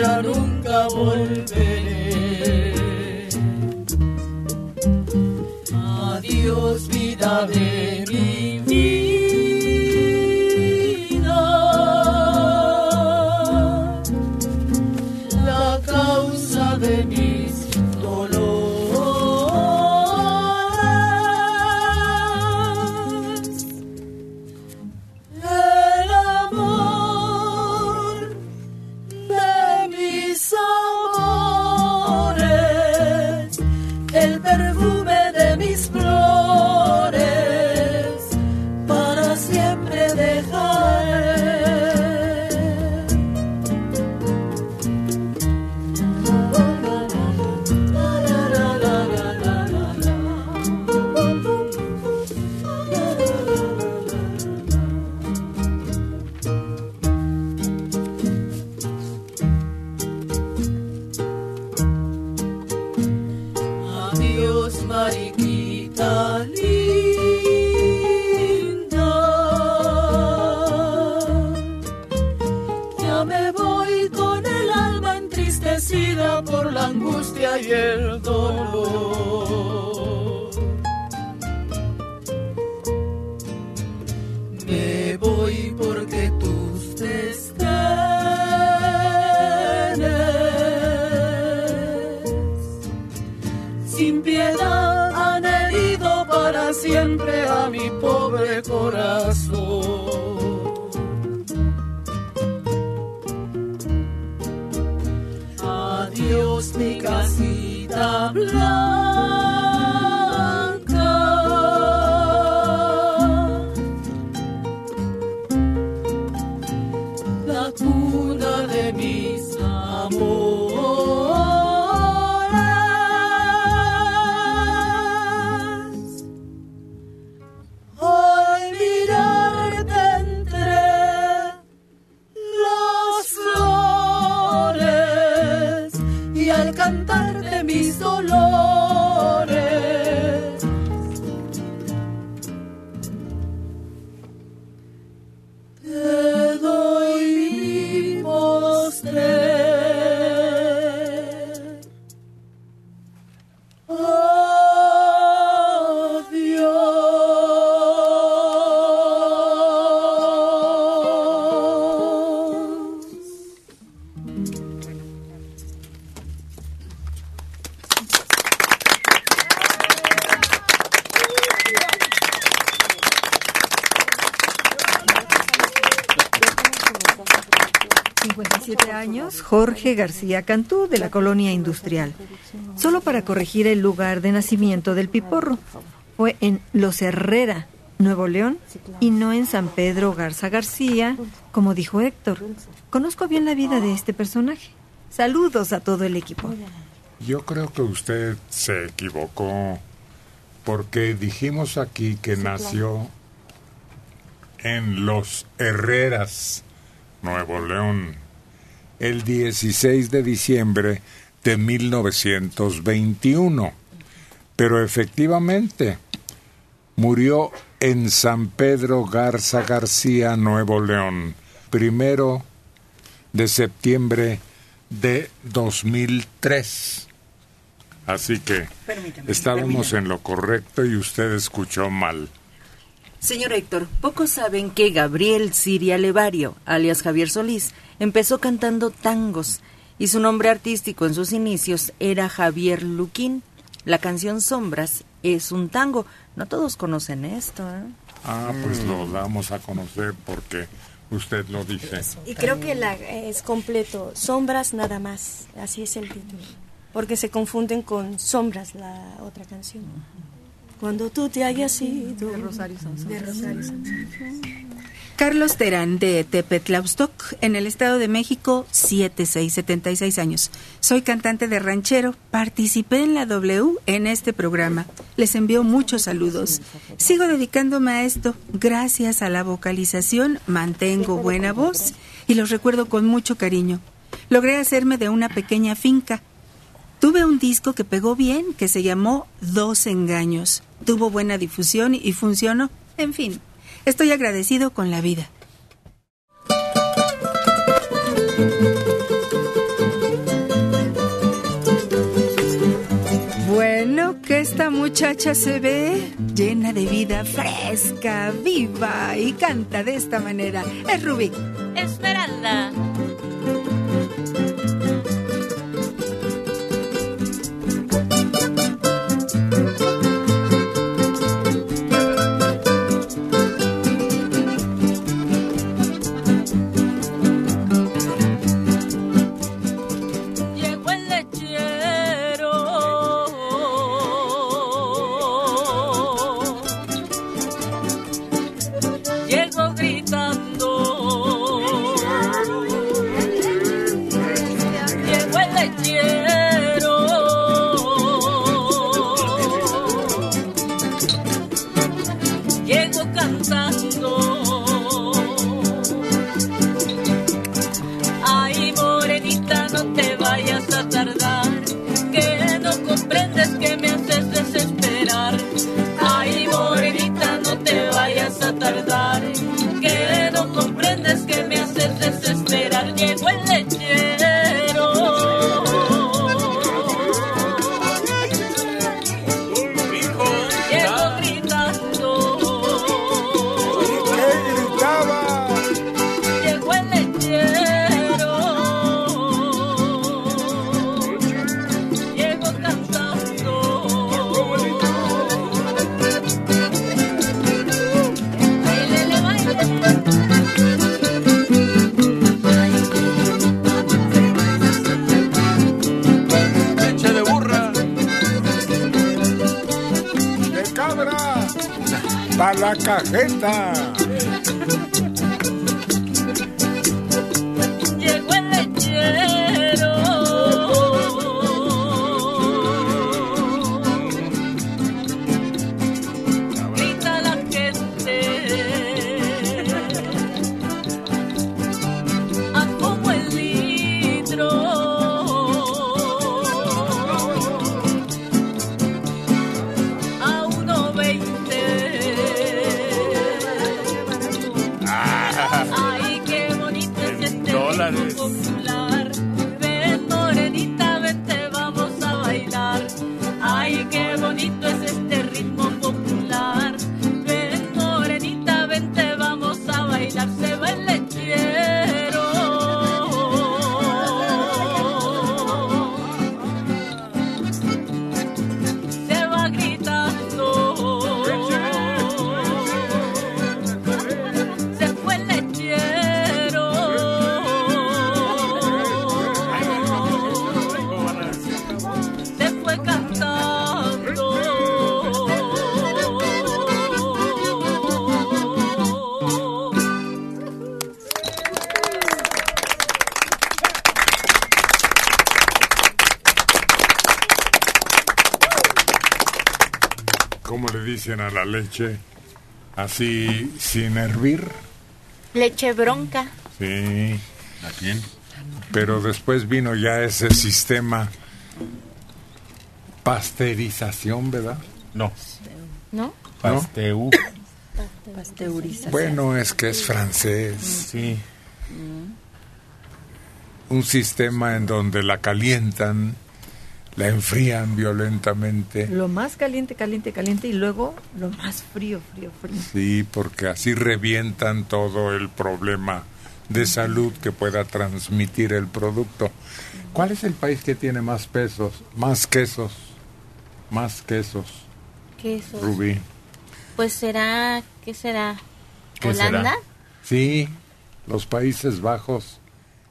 ya nunca volveré. Adiós, vida de siempre a mi pobre corazón. Adiós mi casita blanca. García Cantú, de la colonia industrial. Solo para corregir el lugar de nacimiento del piporro. Fue en Los Herrera, Nuevo León, y no en San Pedro Garza García, como dijo Héctor. Conozco bien la vida de este personaje. Saludos a todo el equipo. Yo creo que usted se equivocó porque dijimos aquí que nació en Los Herreras, Nuevo León, el 16 de diciembre de 1921. Pero efectivamente murió en San Pedro Garza García, Nuevo León, primero de septiembre de 2003. Así que Permítame, estábamos permítame. en lo correcto y usted escuchó mal. Señor Héctor, pocos saben que Gabriel Siria Levario, alias Javier Solís, empezó cantando tangos y su nombre artístico en sus inicios era Javier Luquín. La canción Sombras es un tango. No todos conocen esto. ¿eh? Ah, pues lo damos a conocer porque usted lo dice. Y creo que la, es completo, sombras nada más, así es el título, porque se confunden con sombras la otra canción. Cuando tú te hayas ido. De Rosario Sanz. De Rosario Sanz. Carlos Terán de Tepetlaustoc, en el Estado de México, 7676 años. Soy cantante de ranchero. Participé en la W en este programa. Les envío muchos saludos. Sigo dedicándome a esto. Gracias a la vocalización mantengo buena voz y los recuerdo con mucho cariño. Logré hacerme de una pequeña finca. Tuve un disco que pegó bien, que se llamó Dos Engaños. Tuvo buena difusión y funcionó. En fin, Estoy agradecido con la vida. Bueno, que esta muchacha se ve llena de vida, fresca, viva y canta de esta manera. Es Rubí. Esmeralda. ¿Cómo le dicen a la leche? Así, sin hervir. Leche bronca. Sí. ¿A quién? Pero después vino ya ese sistema pasteurización, ¿verdad? No. ¿No? Pasteu. Pasteurización. Bueno, es que es francés. Sí. Un sistema en donde la calientan la enfrían violentamente. Lo más caliente, caliente, caliente y luego lo más frío, frío, frío. Sí, porque así revientan todo el problema de salud que pueda transmitir el producto. ¿Cuál es el país que tiene más pesos, más quesos, más quesos, Quesos. Rubí? Pues será, ¿qué será? ¿Qué será? ¿Holanda? Sí, los Países Bajos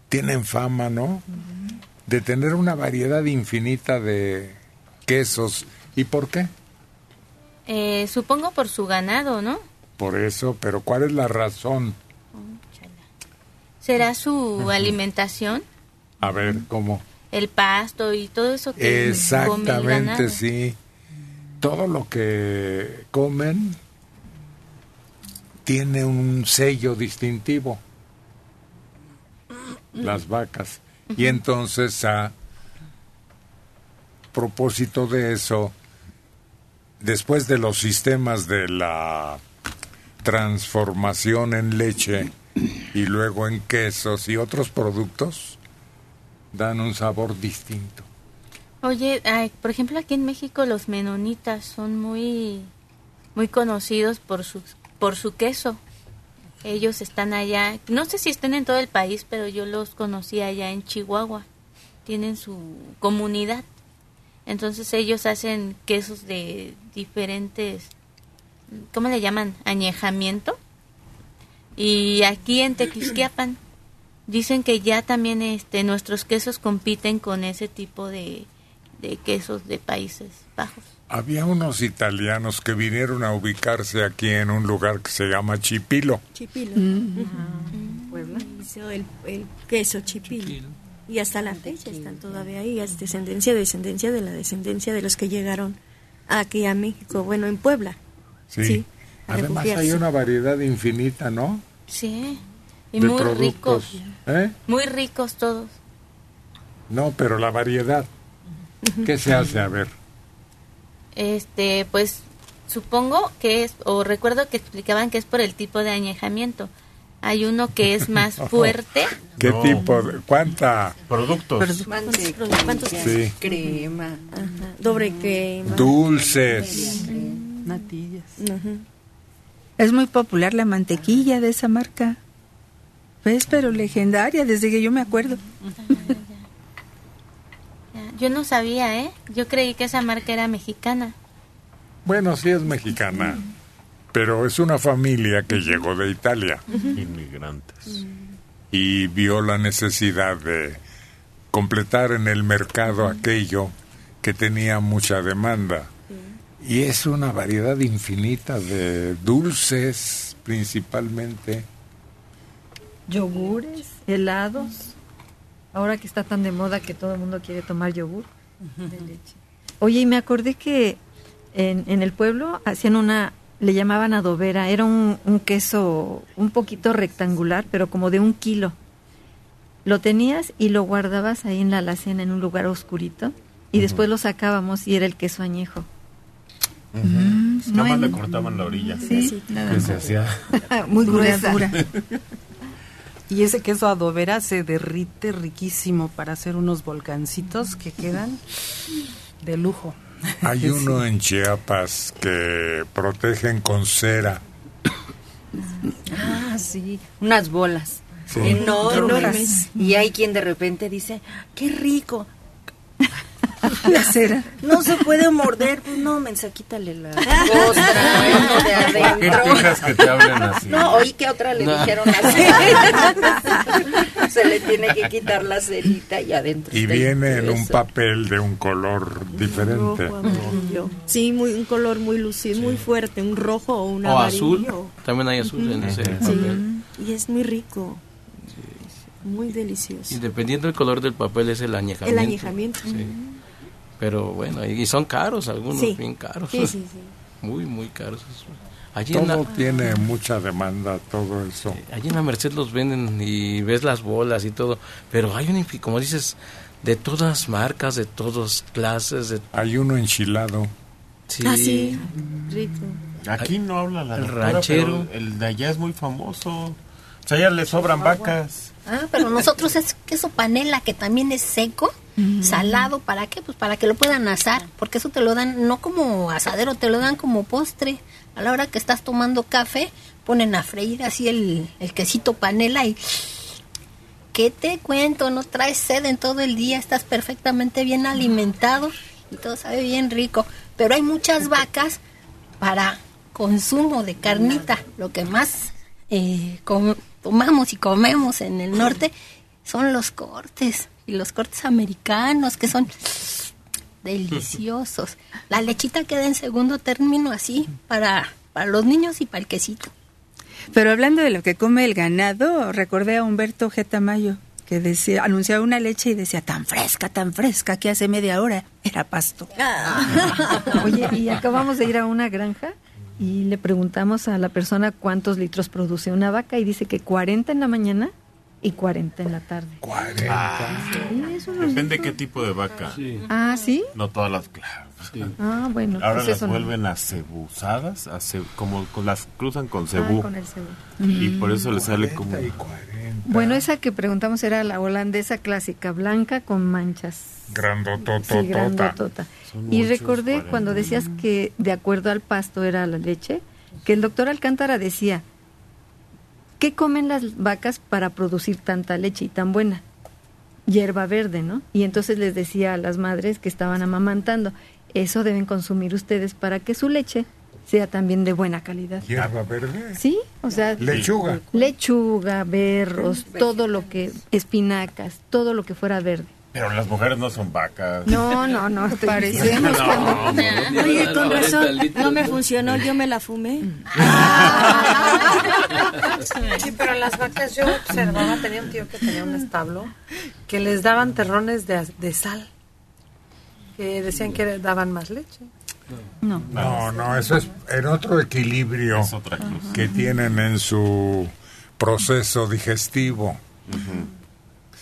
tienen fama, ¿no? De tener una variedad infinita de quesos. ¿Y por qué? Eh, supongo por su ganado, ¿no? Por eso, pero ¿cuál es la razón? ¿Será su alimentación? A ver, ¿cómo? El pasto y todo eso que come el Exactamente, ganado. sí. Todo lo que comen tiene un sello distintivo. Las vacas. Y entonces, a propósito de eso, después de los sistemas de la transformación en leche y luego en quesos y otros productos, dan un sabor distinto. Oye, ay, por ejemplo, aquí en México los menonitas son muy muy conocidos por su por su queso. Ellos están allá, no sé si estén en todo el país, pero yo los conocí allá en Chihuahua. Tienen su comunidad. Entonces ellos hacen quesos de diferentes ¿cómo le llaman? añejamiento. Y aquí en Tequisquiapan dicen que ya también este nuestros quesos compiten con ese tipo de, de quesos de Países Bajos. Había unos italianos que vinieron a ubicarse aquí en un lugar que se llama Chipilo. Chipilo. Mm. Puebla. Hizo el, el queso chipilo. Y hasta la fecha están todavía ahí. Es descendencia, descendencia de la descendencia de los que llegaron aquí a México. Bueno, en Puebla. Sí. Además refugiarse. hay una variedad infinita, ¿no? Sí. Y de muy productos. ricos. ¿Eh? Muy ricos todos. No, pero la variedad. ¿Qué se hace? A ver. Este, pues supongo que es, o recuerdo que explicaban que es por el tipo de añejamiento. Hay uno que es más fuerte. ¿Qué tipo? De, ¿Cuánta? Productos. ¿Cuántos? Sí. Crema. Doble crema. Dulces. Natillas. Es muy popular la mantequilla de esa marca. Pues, pero legendaria desde que yo me acuerdo. Yo no sabía, ¿eh? Yo creí que esa marca era mexicana. Bueno, sí es mexicana, pero es una familia que llegó de Italia Inmigrantes. y vio la necesidad de completar en el mercado aquello que tenía mucha demanda. Y es una variedad infinita de dulces, principalmente. Yogures, helados. Ahora que está tan de moda que todo el mundo quiere tomar yogur de leche. Oye, y me acordé que en, en el pueblo hacían una, le llamaban adobera, era un, un queso un poquito rectangular, pero como de un kilo. Lo tenías y lo guardabas ahí en la alacena en un lugar oscurito y después lo sacábamos y era el queso añejo. Nada no más en- le cortaban la orilla. Sí, nada que se hacía. Muy gruesa. Y ese queso adobera se derrite riquísimo para hacer unos volcancitos que quedan de lujo. Hay Sí. uno en Chiapas que protegen con cera. Ah, sí, unas bolas Sí. enormes. Y hay quien de repente dice, qué rico. La cera. No se puede morder, pues no, mensa, quítale la costra uno de ¿Por qué dejas que te hablen así? No, oí que a otra le No. dijeron así. se le tiene que quitar la cerita y adentro. Y viene en un papel de un color diferente. Rojo. Sí, muy, un color muy lucido, muy fuerte, un rojo o un O amarillo. azul. También hay azul en ese Sí, papel. y es muy rico. Muy delicioso. Y dependiendo del color del papel es el añejamiento. El añejamiento. Sí. Pero bueno, y son caros algunos, Sí. bien caros. Sí, sí, sí. Muy, muy caros. Allí en, Todo la, tiene mucha demanda, todo eso. allí en la Merced los venden y ves las bolas y todo. Pero hay un, como dices, de todas marcas, de todas clases. De, Hay uno enchilado. sí. Ah, sí, rico. Aquí no habla la El doctora, ranchero. pero el de allá es muy famoso. O sea, ya le sobran vacas. Ah, pero nosotros es queso panela, que también es seco. Salado, ¿para qué? Pues para que lo puedan asar, porque eso te lo dan no como asadero, te lo dan como postre. A la hora que estás tomando café, ponen a freír así el, quesito panela y... ¿Qué te cuento? No traes sed en todo el día, estás perfectamente bien alimentado y todo sabe bien rico. Pero hay muchas vacas para consumo de carnita. Lo que más eh, tomamos y comemos en el norte son los cortes y los cortes americanos que son deliciosos. La lechita queda en segundo término así para, para los niños y para el quesito. Pero hablando de lo que come el ganado, recordé a Humberto G. Tamayo, que decía, anunciaba una leche y decía, tan fresca, tan fresca, que hace media hora era pasto. Oye, y acabamos de ir a una granja y le preguntamos a la persona cuántos litros produce una vaca y dice que 40 en la mañana y 40 en la tarde. Sí, eso nos Depende dijo. qué tipo de vaca. Ah, ¿sí? No todas las, claro. Ah, bueno. Ahora pues las eso no. vuelven a cebuzadas, a ce- como con las cruzan con Ah, cebú. con el cebú. Y por eso le sale como... Bueno, esa que preguntamos era la holandesa clásica, blanca con manchas. Grandotototota. Sí, grandotota. Y recordé 40. cuando decías que de acuerdo al pasto era la leche, que el doctor Alcántara decía, ¿qué comen las vacas para producir tanta leche y tan buena? Hierba verde, ¿no? Y entonces les decía a las madres que estaban amamantando, eso deben consumir ustedes para que su leche sea también de buena calidad. Hierba verde. Sí, o sea, Lechuga. lechuga, berros, todo lo que, espinacas, todo lo que fuera verde. Pero las mujeres no son vacas. No, no, no, Parecemos No, Oye, con no, razón, no me funcionó, yo me la fumé. Sí, pero las vacas yo observaba, tenía un tío que tenía un establo que les daban terrones de, de sal, que decían que daban más leche. No. No, no, eso es en otro equilibrio que tienen en su proceso digestivo.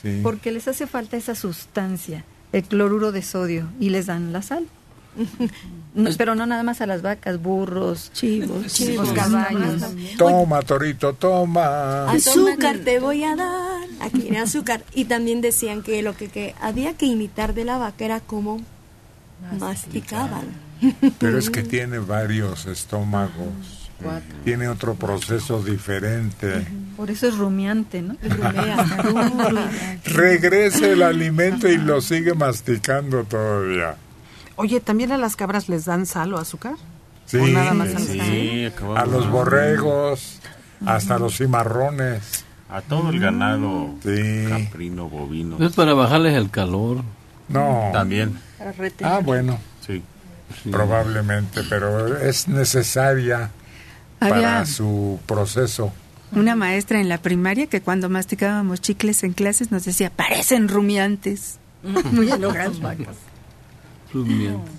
Sí. Porque les hace falta esa sustancia, el cloruro de sodio, y les dan la sal. No, pero no nada más a las vacas, burros, chivos, chivos. caballos. Toma, Torito, toma. Azúcar te voy a dar, aquí viene azúcar. Y también decían que lo que, que había que imitar de la vaca era como masticaban. Pero es que tiene varios estómagos. Tiene otro proceso diferente. Por eso es rumiante, ¿no? Regresa el alimento y lo sigue masticando todavía. Oye, ¿también a las cabras les dan sal o azúcar? Sí, ¿O nada más a sí. a los borregos, hasta los cimarrones. A todo el ganado caprino, bovino. Es para bajarles el calor. No. También. Ah, bueno. Sí. Probablemente, pero es necesaria para su proceso. Una maestra en la primaria que cuando masticábamos chicles en clases nos decía, parecen rumiantes. Muy enojadas vacas. Rumiantes.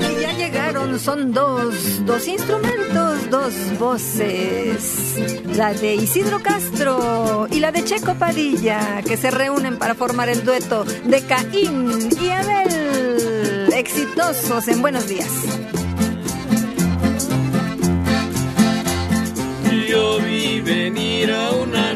Y ya llegaron, son dos, dos instrumentos, dos voces. La de Isidro Castro y la de Checo Padilla, que se reúnen para formar el dueto de Caín y Abel. Exitosos en Buenos Días. Yo vi venir a una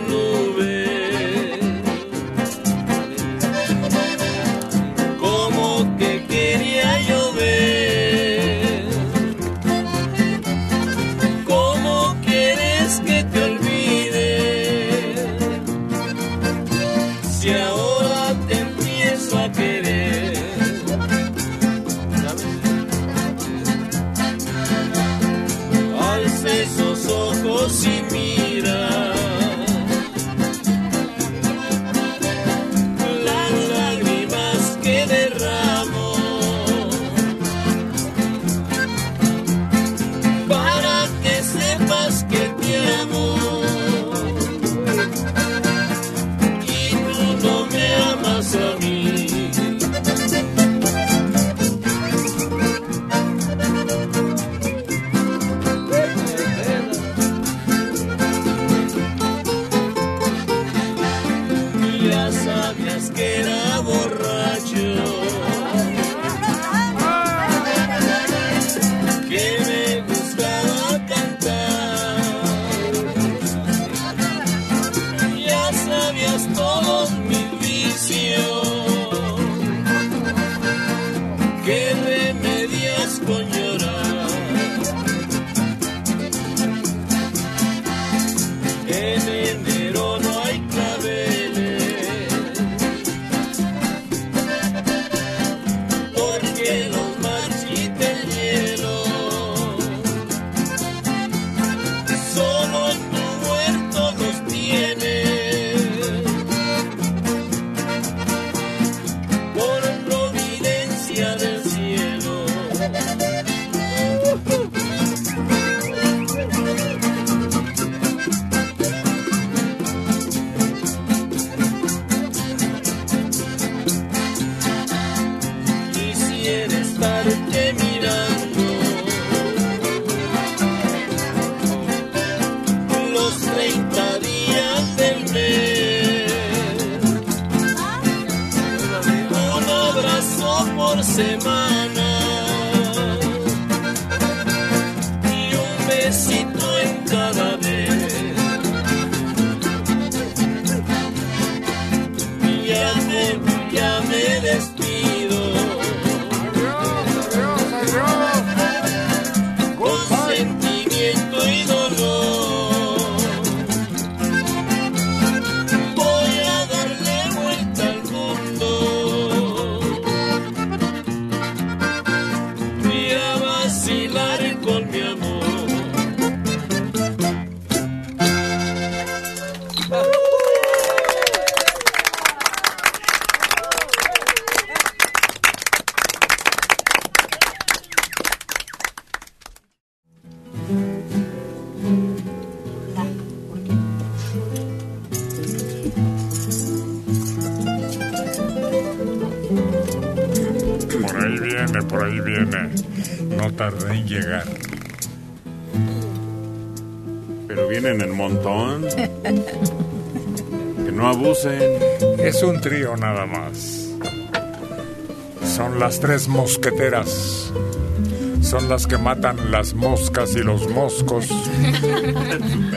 por ahí viene. No tardé en llegar. Pero vienen en montón. Que no abusen. Es un trío nada más. Son las tres mosqueteras. Son las que matan las moscas y los moscos.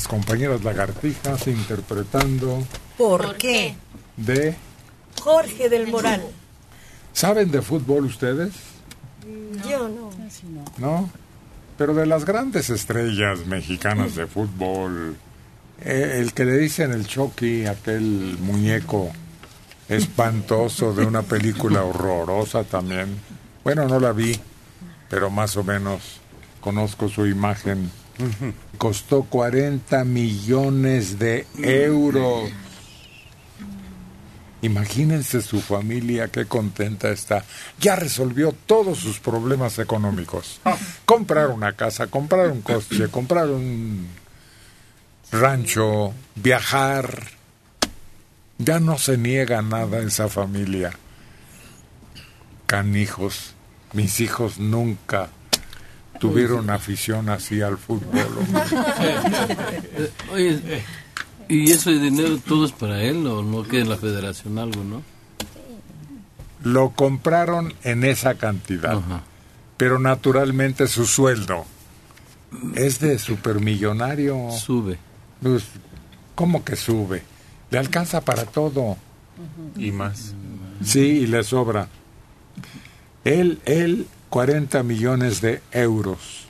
Nuestras compañeras lagartijas interpretando ¿Por qué? de... Jorge del Moral. ¿Saben de fútbol ustedes? Yo no. ¿No? Pero de las grandes estrellas mexicanas de fútbol, eh, el que le dicen el Chucky, aquel muñeco espantoso de una película horrorosa también. Bueno, no la vi, pero más o menos conozco su imagen. Costó 40 millones de euros. Imagínense su familia, qué contenta está. Ya resolvió todos sus problemas económicos. Comprar una casa, comprar un coche, comprar un rancho, viajar. Ya no se niega nada esa familia. Canijos, mis hijos nunca tuvieron afición así al fútbol. Oye, ¿y ese dinero todo es para él o no queda en la federación algo, no? Lo compraron en esa cantidad, pero naturalmente su sueldo es de supermillonario. Sube. Pues, ¿Cómo que sube? Le alcanza para todo. Y más. Sí, y le sobra. Él, él, 40 millones de euros.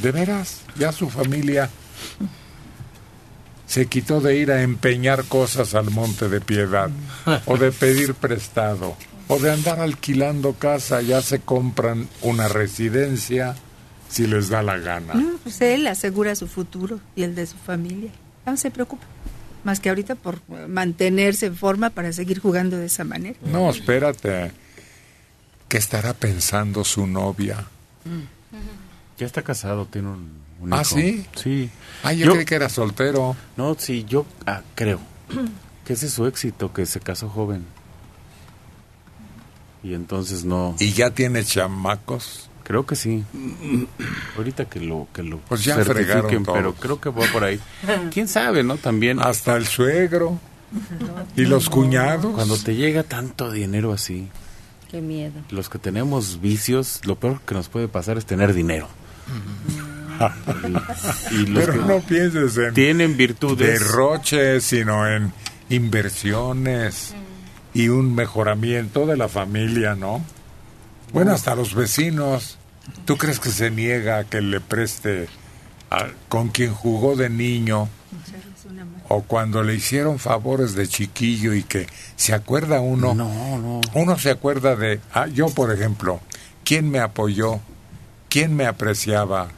¿De veras? Ya su familia se quitó de ir a empeñar cosas al monte de piedad o de pedir prestado. o de andar alquilando casa, ya se compran una residencia si les da la gana. No, pues él asegura su futuro y el de su familia. No se preocupa. Más que ahorita por mantenerse en forma para seguir jugando de esa manera. No, espérate. ¿Qué estará pensando su novia? Ya está casado, tiene un, un ¿Ah, hijo. sí? Sí. Ah, yo creí que era soltero. No, sí, yo ah, creo que ese es su éxito, que se casó joven. Y entonces no... ¿Y ya tiene chamacos? Creo que sí. Ahorita que lo que lo Pues ya certifiquen, fregaron todos. pero creo que va por ahí. ¿Quién sabe, no? También Hasta el suegro. ¿Y los cuñados? cuando te llega tanto dinero así, Qué miedo. los que tenemos vicios, lo peor que nos puede pasar es tener dinero. Y, y los Pero que no pienses en tienen virtudes derroches, sino en inversiones y un mejoramiento de la familia, ¿no? Bueno, hasta los vecinos. ¿Tú crees que se niega a que le preste a- con quien jugó de niño o cuando le hicieron favores de chiquillo y que se acuerda uno? No, no. Uno se acuerda de, ah, yo por ejemplo, ¿quién me apoyó? ¿Quién me apreciaba?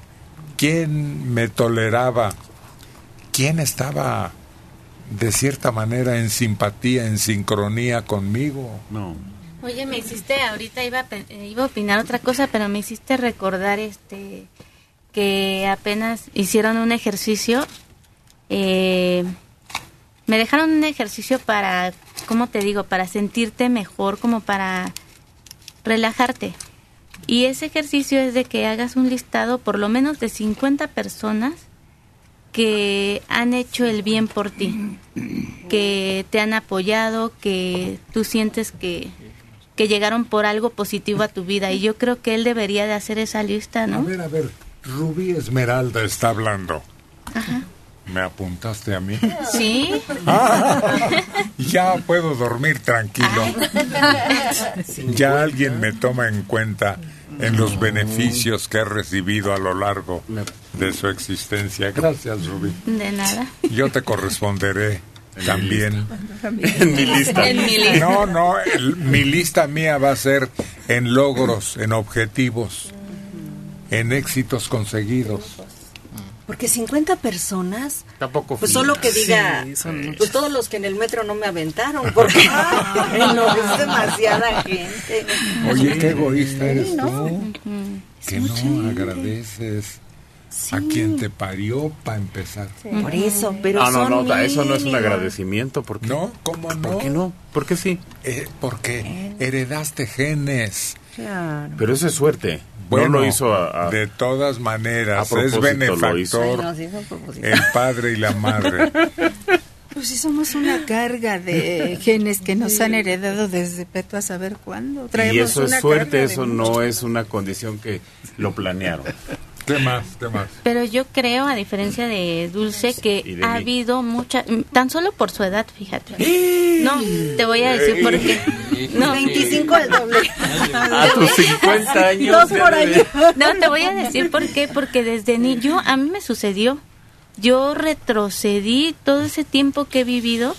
¿Quién me toleraba? ¿Quién estaba de cierta manera en simpatía, en sincronía conmigo? No. Oye, me hiciste, ahorita iba a, pe- eh, iba a opinar otra cosa, pero me hiciste recordar este que apenas hicieron un ejercicio, eh, me dejaron un ejercicio para, ¿cómo te digo? Para sentirte mejor, como para relajarte. Y ese ejercicio es de que hagas un listado por lo menos de 50 personas que han hecho el bien por ti, que te han apoyado, que tú sientes que, que llegaron por algo positivo a tu vida. Y yo creo que él debería de hacer esa lista, A ¿no? ver, a ver, Rubí Esmeralda está hablando. Ajá. ¿Me apuntaste a mí? Sí. Ah, ya puedo dormir tranquilo. Ya alguien me toma en cuenta en los beneficios que he recibido a lo largo de su existencia. Gracias, Rubí. De nada. Yo te corresponderé también. En mi lista. En mi lista. No, no, el- mi lista mía va a ser en logros, en objetivos, en éxitos conseguidos. Porque 50 personas, Tampoco pues solo que diga, Sí, son pues todos los que en el metro no me aventaron, porque no, es demasiada gente. Oye, qué egoísta eres Sí, ¿no? tú, que no agradeces a quien te parió para empezar. Por eso, pero Ah, no, son no, eso no es un agradecimiento. ¿Por qué? ¿No? ¿Cómo no? ¿Por qué no? ¿Por qué sí? Eh, porque heredaste genes. Claro. Pero eso es suerte. Bueno, no lo hizo a, a- de todas maneras, a es benefactor hizo. Ay, no, sí, es a propósito. el padre y la madre. Pues sí somos una carga de genes que nos han heredado desde peto a saber cuándo. Y Traemos eso es una suerte, eso mucho. no es una condición que lo planearon. ¿Qué más? ¿Qué más? Pero yo creo, a diferencia de Dulce, que de ha mí. habido mucha, tan solo por su edad, fíjate. No, te voy a decir por qué. No, 25 el doble. A tus 50 años. Dos por año. no, te voy a decir por qué, porque desde niño a mí me sucedió. Yo retrocedí todo ese tiempo que he vivido,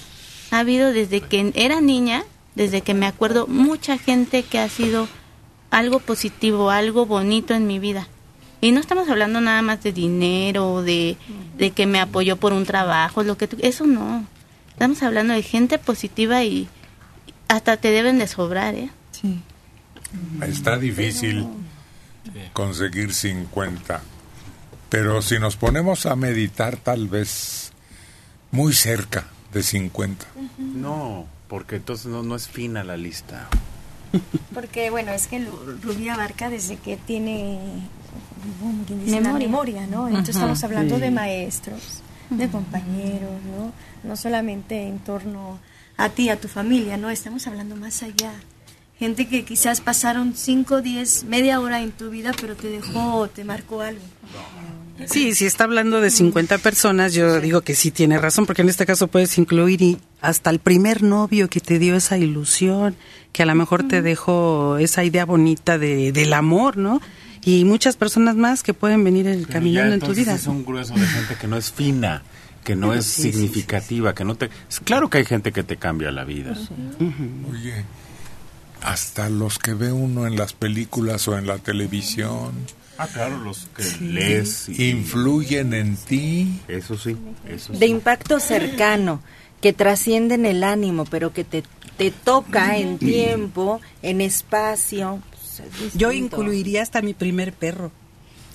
ha habido desde que era niña, desde que me acuerdo, mucha gente que ha sido algo positivo, algo bonito en mi vida. Y no estamos hablando nada más de dinero, de, de que me apoyó por un trabajo, lo que tú- eso no. Estamos hablando de gente positiva y hasta te deben de sobrar, ¿eh? Sí. Está difícil conseguir 50. Pero si nos ponemos a meditar, tal vez muy cerca de 50. No, porque entonces no, no es fina la lista. Porque, bueno, es que Lu- Rubí abarca desde que tiene como quien dice, Memoria. ¿no? Entonces Ajá, estamos hablando sí. de maestros, de compañeros, ¿no? No solamente en torno a ti, a tu familia, ¿no? Estamos hablando más allá. Gente que quizás pasaron 5, 10, media hora en tu vida, pero te dejó, te marcó algo. Sí, si está hablando de 50 personas, yo digo que sí tiene razón, porque en este caso puedes incluir y hasta el primer novio que te dio esa ilusión, que a lo mejor te dejó esa idea bonita de, del amor, ¿no? Y muchas personas más que pueden venir el, caminando en tu vida. Es un grueso de gente que no es fina, que no es Sí, sí, sí, significativa, que no te... es Claro que hay gente que te cambia la vida. Oye, hasta los que ve uno en las películas o en la televisión. Ah, claro, los que lees. Influyen en ti. Eso sí, eso sí. De impacto cercano, que trascienden el ánimo, pero que te, te toca en tiempo, en espacio. Es Yo incluiría hasta mi primer perro.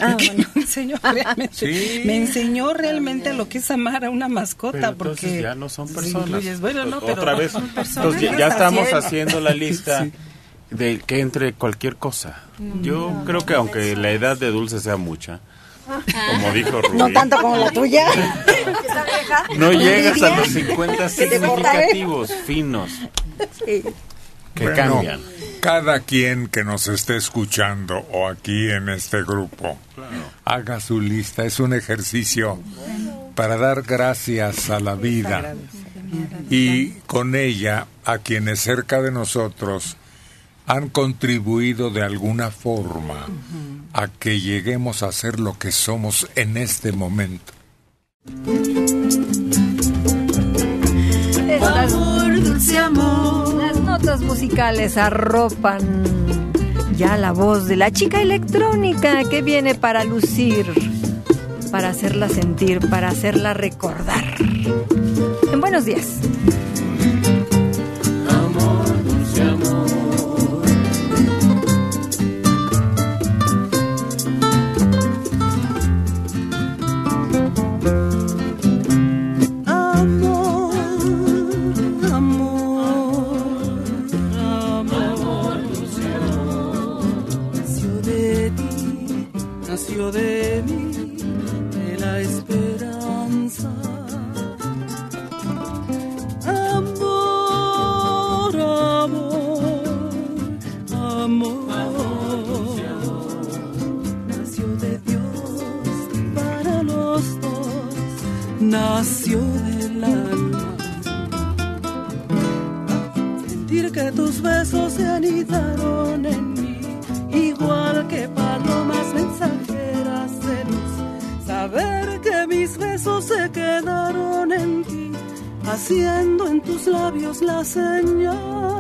Ah, bueno. me enseñó realmente, Sí. me enseñó realmente lo que es amar a una mascota. Pero entonces porque ya no son personas. incluyes- bueno, no, pero Otra vez. Entonces ya, ¿Qué ya estamos haciendo? haciendo la lista Sí. de que entre cualquier cosa. Yo creo que aunque la edad de Dulce sea mucha, como dijo Rubí, No tanto como la tuya. no llegas a los Envidia. 50 Que te corta, ¿eh? significativos, finos, que Bueno, cambian. Cada quien que nos esté escuchando o aquí en este grupo, haga su lista. Es un ejercicio para dar gracias a la vida y con ella a quienes cerca de nosotros han contribuido de alguna forma a que lleguemos a ser lo que somos en este momento. Las, las notas musicales arropan ya la voz de la chica electrónica que viene para lucir, para hacerla sentir, para hacerla recordar. En buenos días. En mí, igual que palomas mensajeras de luz. Saber que mis besos se quedaron en ti, haciendo en tus labios la señal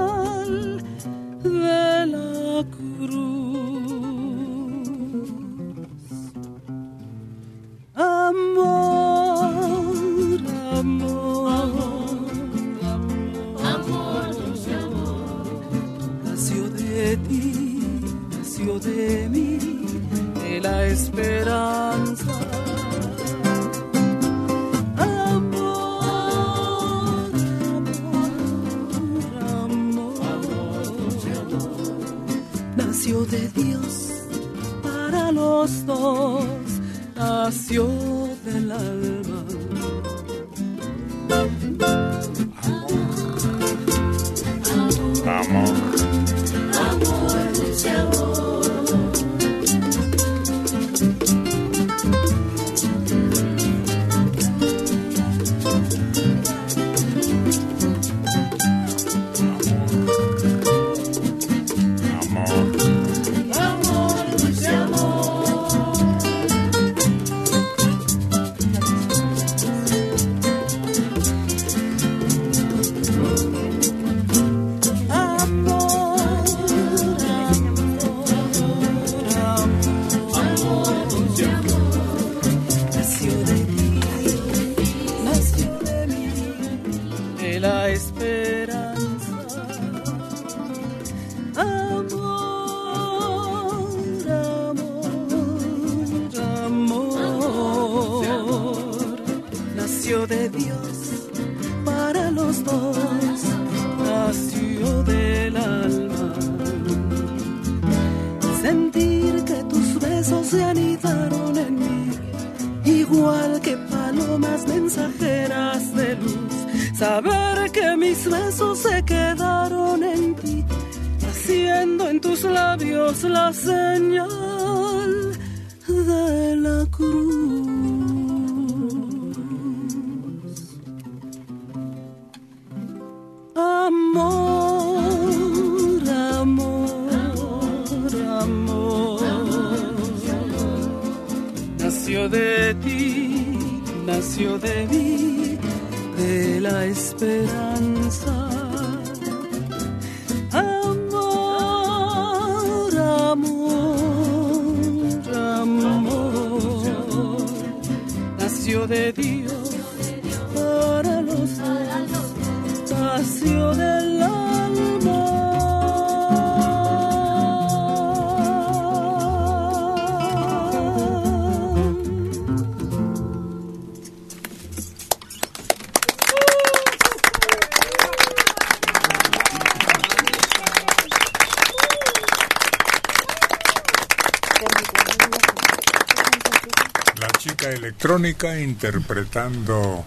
interpretando.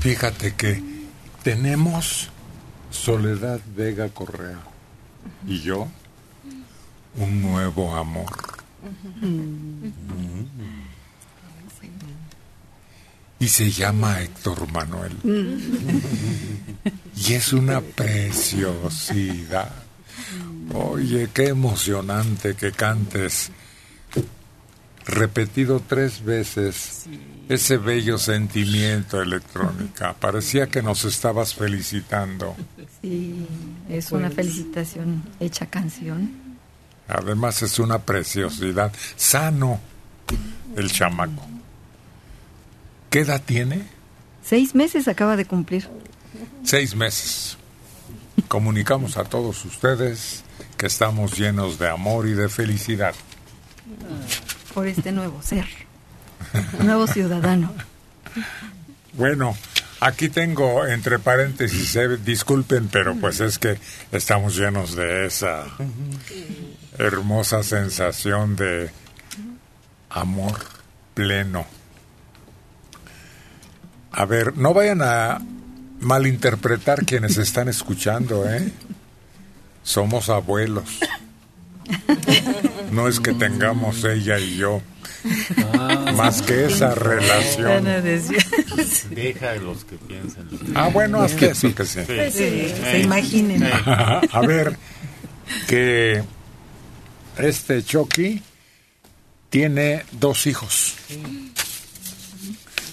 Fíjate que tenemos Soledad Vega Correa y yo un nuevo amor. Y se llama Héctor Manuel. Y es una preciosidad. Oye, qué emocionante que cantes repetido tres veces ese bello sentimiento electrónica. Parecía que nos estabas felicitando. Sí, es una felicitación hecha canción. Además es una preciosidad. Sano el chamaco. ¿Qué edad tiene? Seis meses acaba de cumplir. Seis meses. Comunicamos a todos ustedes que estamos llenos de amor y de felicidad. Por este nuevo ser. nuevo ciudadano. Bueno, aquí tengo entre paréntesis, eh, disculpen, pero pues es que estamos llenos de esa hermosa sensación de amor pleno. A ver, no vayan a malinterpretar quienes están escuchando, ¿eh? Somos abuelos. No es que tengamos ella y yo más que esa relación. Deja a los que piensan. Ah, bueno, hasta eso que sí. Sí, se imaginen. A ver, que este Chucky tiene dos hijos.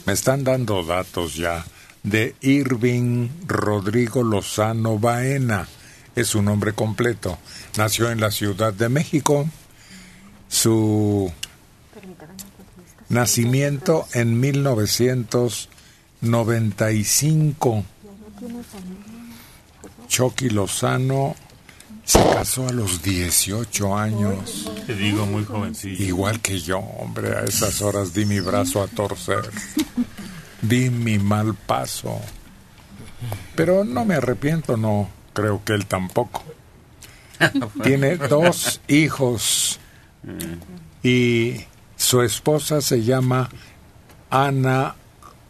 Me están dando datos ya de Irving Rodrigo Lozano Baena. Es su nombre completo. Nació en la Ciudad de México. Su nacimiento en 1995. Chucky Lozano se casó a los 18 años. Te digo, muy jovencillo. Igual que yo, hombre, a esas horas di mi brazo a torcer. Di mi mal paso. Pero no me arrepiento, no creo que él tampoco. Tiene dos hijos y su esposa se llama Ana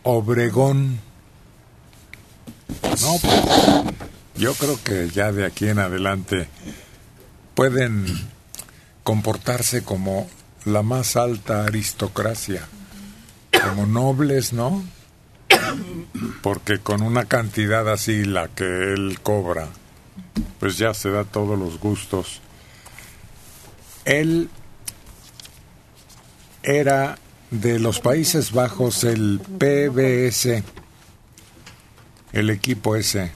Obregón. No, pues, yo creo que ya de aquí en adelante pueden comportarse como la más alta aristocracia, como nobles, ¿no? Porque con una cantidad así, la que él cobra, pues ya se da todos los gustos. Él era de los Países Bajos el PBS, el equipo ese,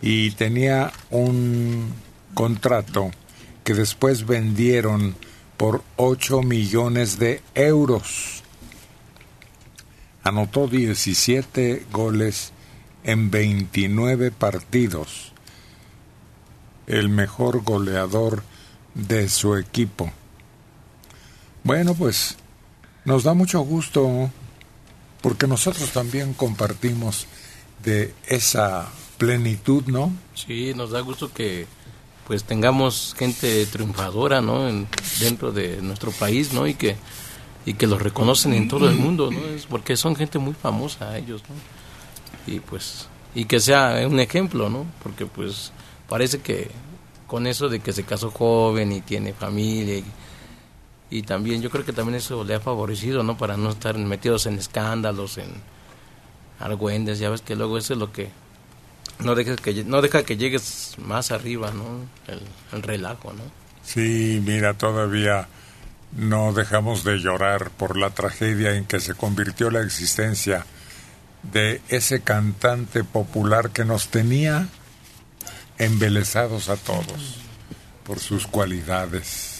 y tenía un contrato que después vendieron por 8 millones de euros. Anotó 17 goles en 29 partidos. El mejor goleador de su equipo. Bueno, pues nos da mucho gusto porque nosotros también compartimos de esa plenitud, ¿no? Sí, nos da gusto que pues tengamos gente triunfadora, ¿no? En- dentro de nuestro país, ¿no? Y que y que los reconocen en todo el mundo, ¿no? Es porque son gente muy famosa ellos, ¿no? Y pues y que sea un ejemplo, ¿no? Porque pues parece que con eso de que se casó joven y tiene familia y, y también yo creo que también eso le ha favorecido, ¿no? Para no estar metidos en escándalos, en argüendes, ya ves que luego eso es lo que no deja que no deja que llegues más arriba, ¿no? El, el relajo, ¿no? Sí, mira, todavía no dejamos de llorar por la tragedia en que se convirtió la existencia de ese cantante popular que nos tenía embelesados a todos por sus cualidades,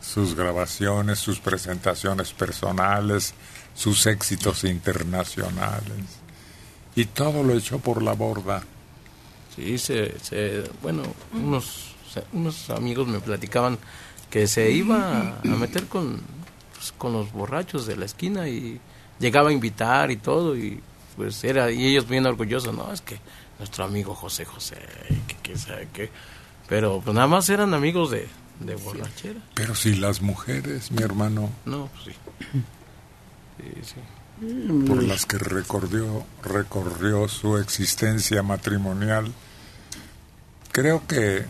sus grabaciones, sus presentaciones personales, sus éxitos internacionales. Y todo lo echó por la borda. Sí, se, se- bueno, unos, unos amigos me platicaban que se iba a, meter con, pues, con los borrachos de la esquina y llegaba a invitar y todo y pues era y ellos bien orgullosos, no, es que nuestro amigo José José, que, que sabe qué, pero pues nada más eran amigos de, De borrachera. Pero si las mujeres, mi hermano, No, pues sí. Sí, sí. por las que recorrió, recorrió su existencia matrimonial, creo que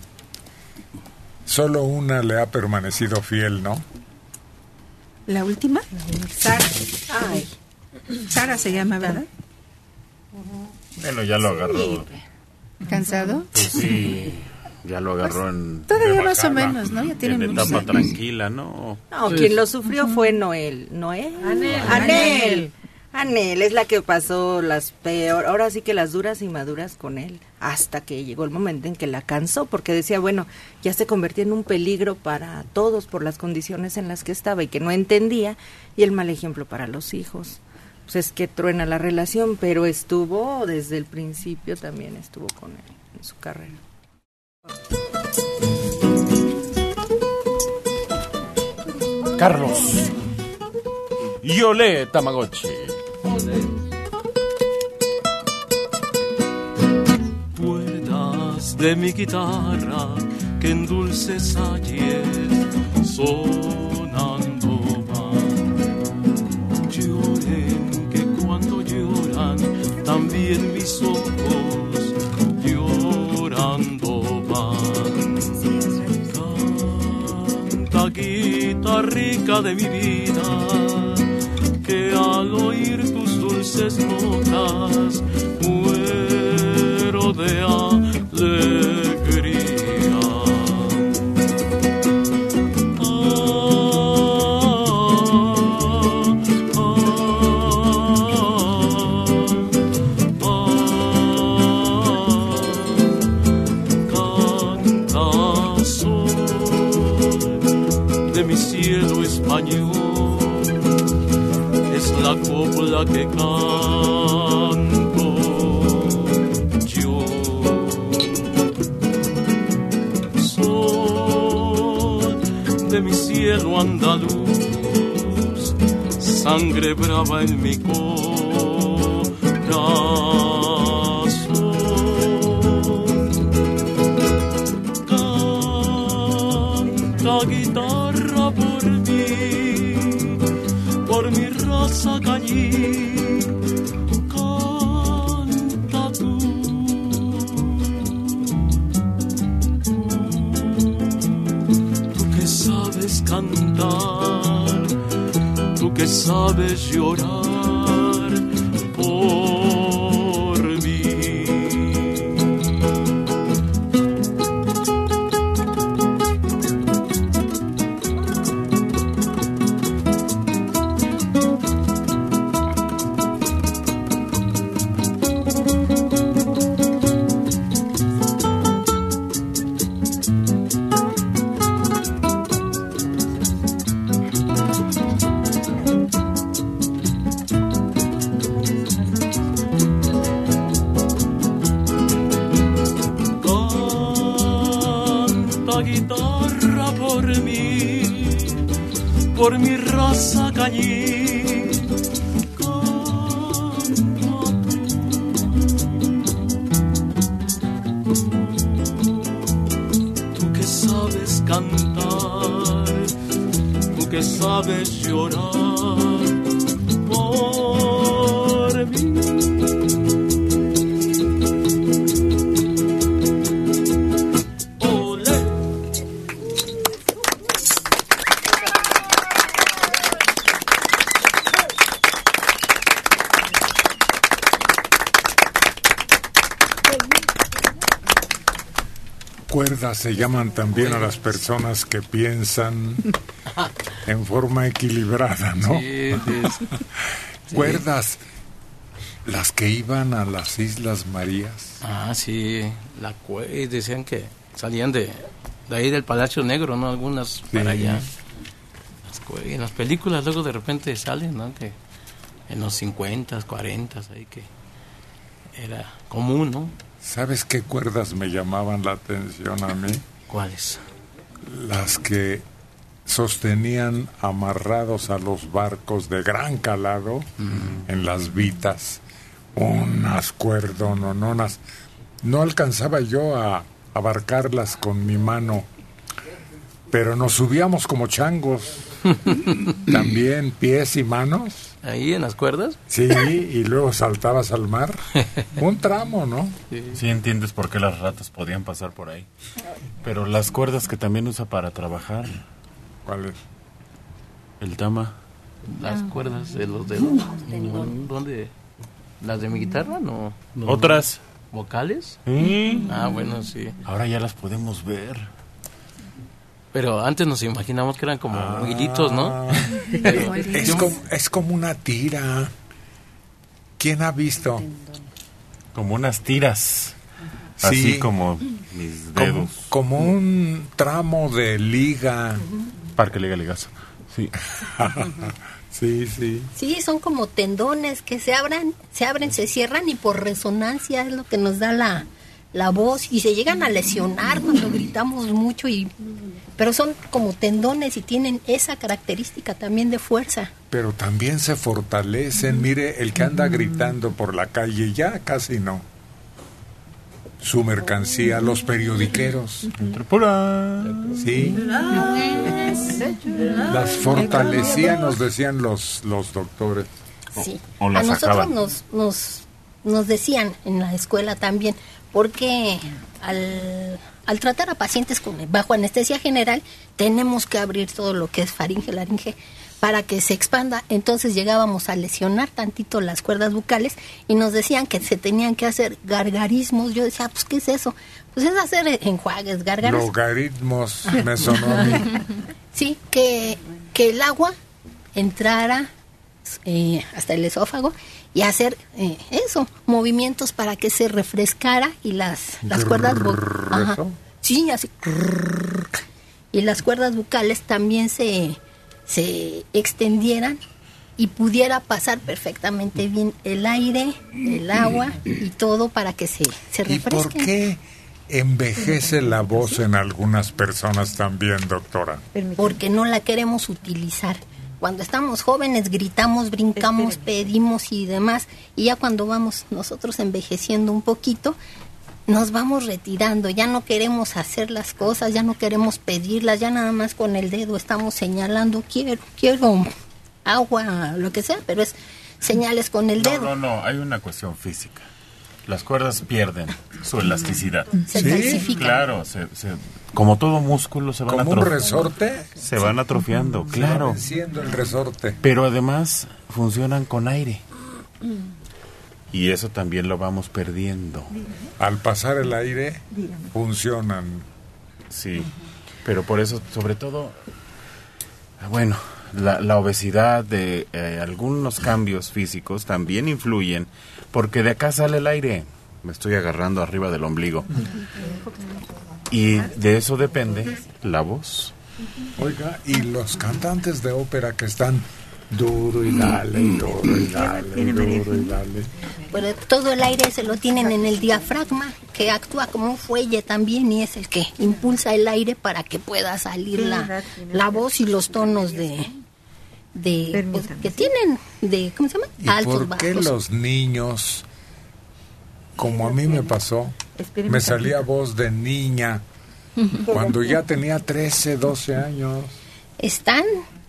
solo una le ha permanecido fiel, ¿no? ¿La última? Sara. Ay. Sara se llama, ¿verdad? Bueno, ya lo agarró. ¿Cansado? Pues sí, ya lo agarró en. Todavía más o menos, ¿no? Ya tiene En etapa años. tranquila, ¿no? No, Pues- quien lo sufrió fue Noel. Noel. Anel. Anel. Anel es la que pasó las peor, ahora sí que las duras y maduras con él, hasta que llegó el momento en que la cansó, porque decía, bueno, ya se convertía en un peligro para todos por las condiciones en las que estaba y que no entendía, y el mal ejemplo para los hijos. Pues es que truena la relación, pero estuvo desde el principio también estuvo con él en su carrera. Carlos. Yole Tamagotchi. Cuerdas de mi guitarra que en dulces ayer sonando van. Lloren que cuando lloran también mis ojos guitarrica de mi vida que al oír tus dulces notas muero de. Copla que canto yo. Sol de mi cielo andaluz, sangre brava en mi corazón. Raza cañí. Canta tú. Tú que sabes cantar, tú que sabes llorar Se llaman también a las personas que piensan en forma equilibrada, ¿no? Sí, sí. Cuerdas, las que iban a las Islas Marías. Ah, sí, la cue- decían que salían de, de ahí del Palacio Negro, ¿no? Algunas para allá. Las cue- y en las películas luego de repente salen, ¿no? Que en los 50, 40, ahí que era común, ¿no? ¿Sabes qué cuerdas me llamaban la atención a mí? ¿Cuáles? Las que sostenían amarrados a los barcos de gran calado en las vitas unas cuerdonononas. No alcanzaba yo a abarcarlas con mi mano, Pero nos subíamos como changos. También pies y manos. Ahí en las cuerdas. Sí, y luego saltabas al mar. Un tramo, ¿no? Sí entiendes por qué las ratas podían pasar por ahí. Pero las cuerdas que también usa para trabajar. ¿Cuál es? El tama. Las Ah. cuerdas de los dedos. Mm, ¿Dónde? ¿Las de mi guitarra? No. no. ¿Otras? ¿Vocales? Sí. Ah, bueno, sí. Ahora ya las podemos ver. Pero antes nos imaginamos que eran como hilitos, ¿no? Es como, es como una tira. ¿Quién ha visto? Como unas tiras. Sí. Así como mis Como, dedos. como un tramo de liga. Parque Liga Ligazo. Sí. sí, sí. Sí, son como tendones que se abran, se abren, se cierran y por resonancia es lo que nos da la, la voz y se llegan a lesionar cuando gritamos mucho y pero son como tendones y tienen esa característica también de fuerza. Pero también se fortalecen. Mire, el que anda gritando por la calle ya casi no. Su mercancía, los periodiqueros. Sí. Las fortalecían, nos decían los, los doctores. Sí. O a las nosotros nos, nos, nos decían en la escuela también, porque al, al tratar a pacientes con, bajo anestesia general, tenemos que abrir todo lo que es faringe, laringe, para que se expanda. Entonces llegábamos a lesionar tantito las cuerdas bucales y nos decían que se tenían que hacer gargarismos. Yo decía, pues, ¿qué es eso? Pues es hacer enjuagues, gargaras. Logaritmos, me sonó. Sí, que, que el agua entrara eh, hasta el esófago y hacer eh, eso, movimientos para que se refrescara y las, las cuerdas Ajá. Sí, así. Y las cuerdas bucales también se, se extendieran y pudiera pasar perfectamente bien el aire, el agua y todo para que se, se ¿Y por refresque. qué envejece la voz en algunas personas también, doctora? porque no la queremos utilizar. Cuando estamos jóvenes gritamos, brincamos, pedimos y demás, y ya cuando vamos nosotros envejeciendo un poquito, nos vamos retirando, ya no queremos hacer las cosas, ya no queremos pedirlas, ya nada más con el dedo estamos señalando, quiero, quiero agua, lo que sea, pero es señales con el No, dedo. no, no, hay una cuestión física. Las cuerdas pierden su elasticidad. Se ¿Sí? Claro, se, se- como todo músculo se van ¿Como un resorte? Se van atrofiando, Se claro. venciendo el resorte. Pero además funcionan con aire. Y eso también lo vamos perdiendo. Al pasar el aire, funcionan. Sí, pero por eso, sobre todo, bueno, la, la obesidad de eh, algunos cambios físicos también influyen, porque de acá sale el aire. Me estoy agarrando arriba del ombligo. Y de eso depende la voz. Oiga, y los cantantes de ópera que están duro y dale, duro y dale, duro y dale. Pero todo el aire se lo tienen en el diafragma, que actúa como un fuelle también y es el que impulsa el aire para que pueda salir la, la voz y los tonos de, de pues, que tienen de ¿cómo se llama? ¿Y altos por qué bajos. los niños, como a mí me pasó, me salía voz de niña cuando ya tenía 13, 12 años? Están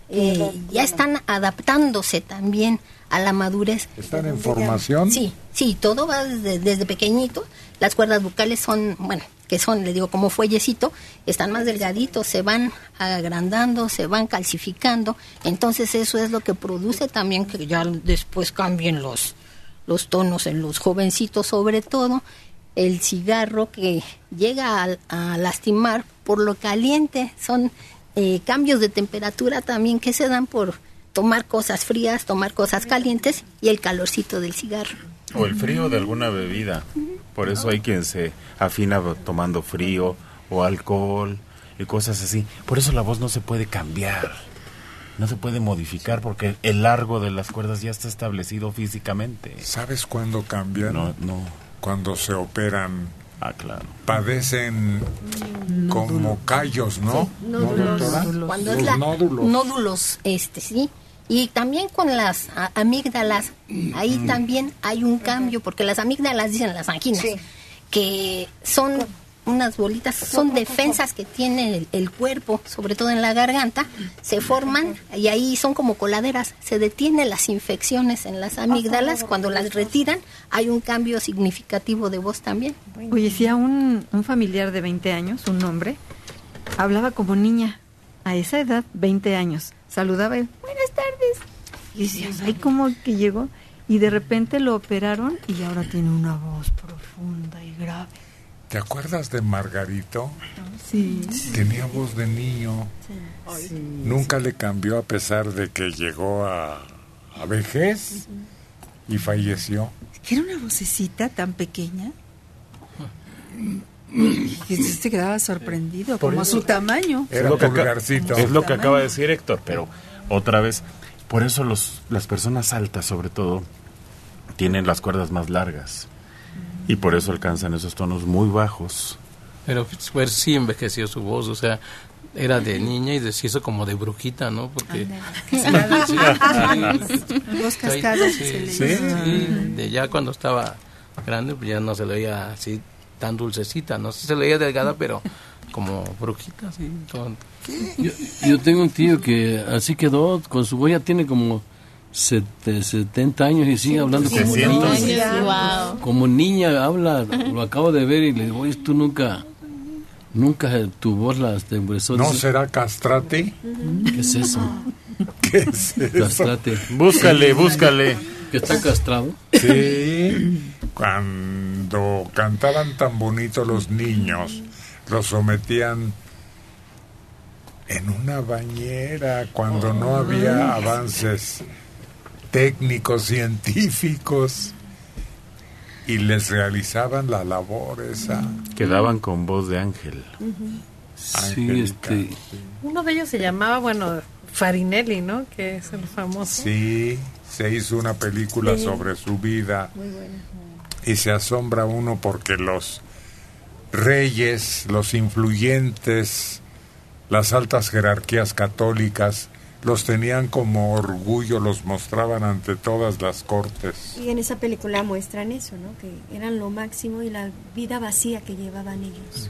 eh, ya están adaptándose también a la madurez. ¿Están en formación? Sí, sí, todo va desde, desde pequeñito. Las cuerdas bucales son, bueno, que son, le digo, como fuellecito, están más delgaditos, se van agrandando, se van calcificando. Entonces eso es lo que produce también que ya después cambien los, los tonos en los jovencitos, sobre todo el cigarro que llega a, a lastimar por lo caliente. Son eh, cambios de temperatura también que se dan por tomar cosas frías, tomar cosas calientes y el calorcito del cigarro. O el frío de alguna bebida. Por eso hay quien se afina tomando frío o alcohol y cosas así. Por eso la voz no se puede cambiar. No se puede modificar porque el largo de las cuerdas ya está establecido físicamente. ¿Sabes cuándo cambian? No, no. Cuando se operan. Ah, claro. Padecen como callos, ¿no? ¿No, doctora? Cuando Los es la nódulos. nódulos, este, sí. Y también con las a- amígdalas, ahí también hay un cambio, porque las amígdalas dicen las anginas, que son unas bolitas, son defensas que tiene el, el cuerpo, sobre todo en la garganta, se forman y ahí son como coladeras, se detienen las infecciones en las amígdalas, cuando las retiran hay un cambio significativo de voz también. Oye, si a un, un familiar de 20 años, un hombre, hablaba como niña, a esa edad, 20 años, saludaba y, buenas tardes. Y decías, ay, ¿cómo que llegó? Y de repente lo operaron y ahora tiene una voz profunda y grave. ¿Te acuerdas de Margarito? Sí. Tenía voz de niño. Nunca le cambió a pesar de que llegó a, a vejez y falleció. Era una vocecita tan pequeña. Y se quedaba sorprendido, Por como eso- su tamaño. es lo que, pulgarcito. es lo que acaba de decir Héctor, pero otra vez, por eso los, las personas altas, sobre todo, tienen las cuerdas más largas. Y por eso alcanzan esos tonos muy bajos. Pero pues, sí envejeció su voz, o sea, era de niña y se hizo como de brujita, ¿no? Porque... Cascada. Sí, sí. De ya cuando estaba grande, pues ya no se le veía así tan dulcecita, no se le veía delgada, pero como brujita, así. con- Yo, yo tengo un tío que así quedó, con su voz ya tiene como sete- 70 años y sigue hablando como 700 niña. años, wow. Como niña habla, lo acabo de ver y le digo, oye, tú nunca, nunca tu voz la temblezó. ¿No será castrate? ¿Qué es eso? ¿Qué es eso? Castrate. Búscale, búscale. ¿Que está castrado? Sí, cuando cantaban tan bonito los niños, los sometían en una bañera cuando no había avances técnicos, científicos, y les realizaban la labor esa. Quedaban con voz de ángel. Sí, este... Uno de ellos se llamaba, bueno, Farinelli, ¿no? Que es el famoso. Sí, se hizo una película Sí. sobre su vida. Muy bueno. y se asombra uno porque los reyes, los influyentes, las altas jerarquías católicas, los tenían como orgullo, los mostraban ante todas las cortes. Y en esa película muestran eso, ¿no? Que eran lo máximo y la vida vacía que llevaban ellos.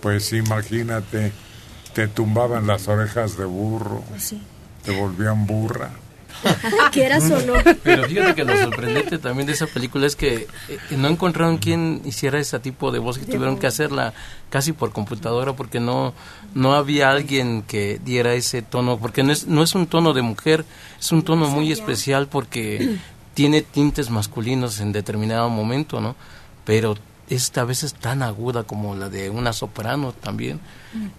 Pues imagínate, te tumbaban las orejas de burro, Pues sí. te volvían burra. Quieras o no. Pero fíjate que lo sorprendente también de esa película es que eh, no encontraron quien hiciera ese tipo de voz que tuvieron que hacerla casi por computadora porque no no había alguien que diera ese tono porque no es no es un tono de mujer es un tono muy especial porque tiene tintes masculinos en determinado momento no pero esta a veces tan aguda como la de una soprano también.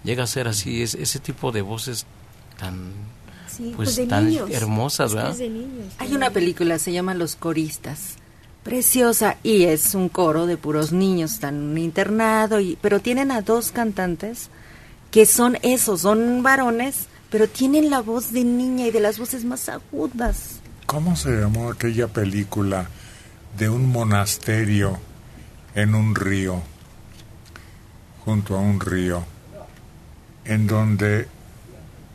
Llega a ser así es, ese tipo de voces tan Sí, pues, pues de tan niños. hermosas verdad es de niños. Hay una película, se llama Los Coristas. Preciosa y es un coro de puros niños, están en un internado, y, pero tienen a dos cantantes que son esos, son varones, pero tienen la voz de niña y de las voces más agudas. ¿Cómo se llamó aquella película de un monasterio en un río, junto a un río, en donde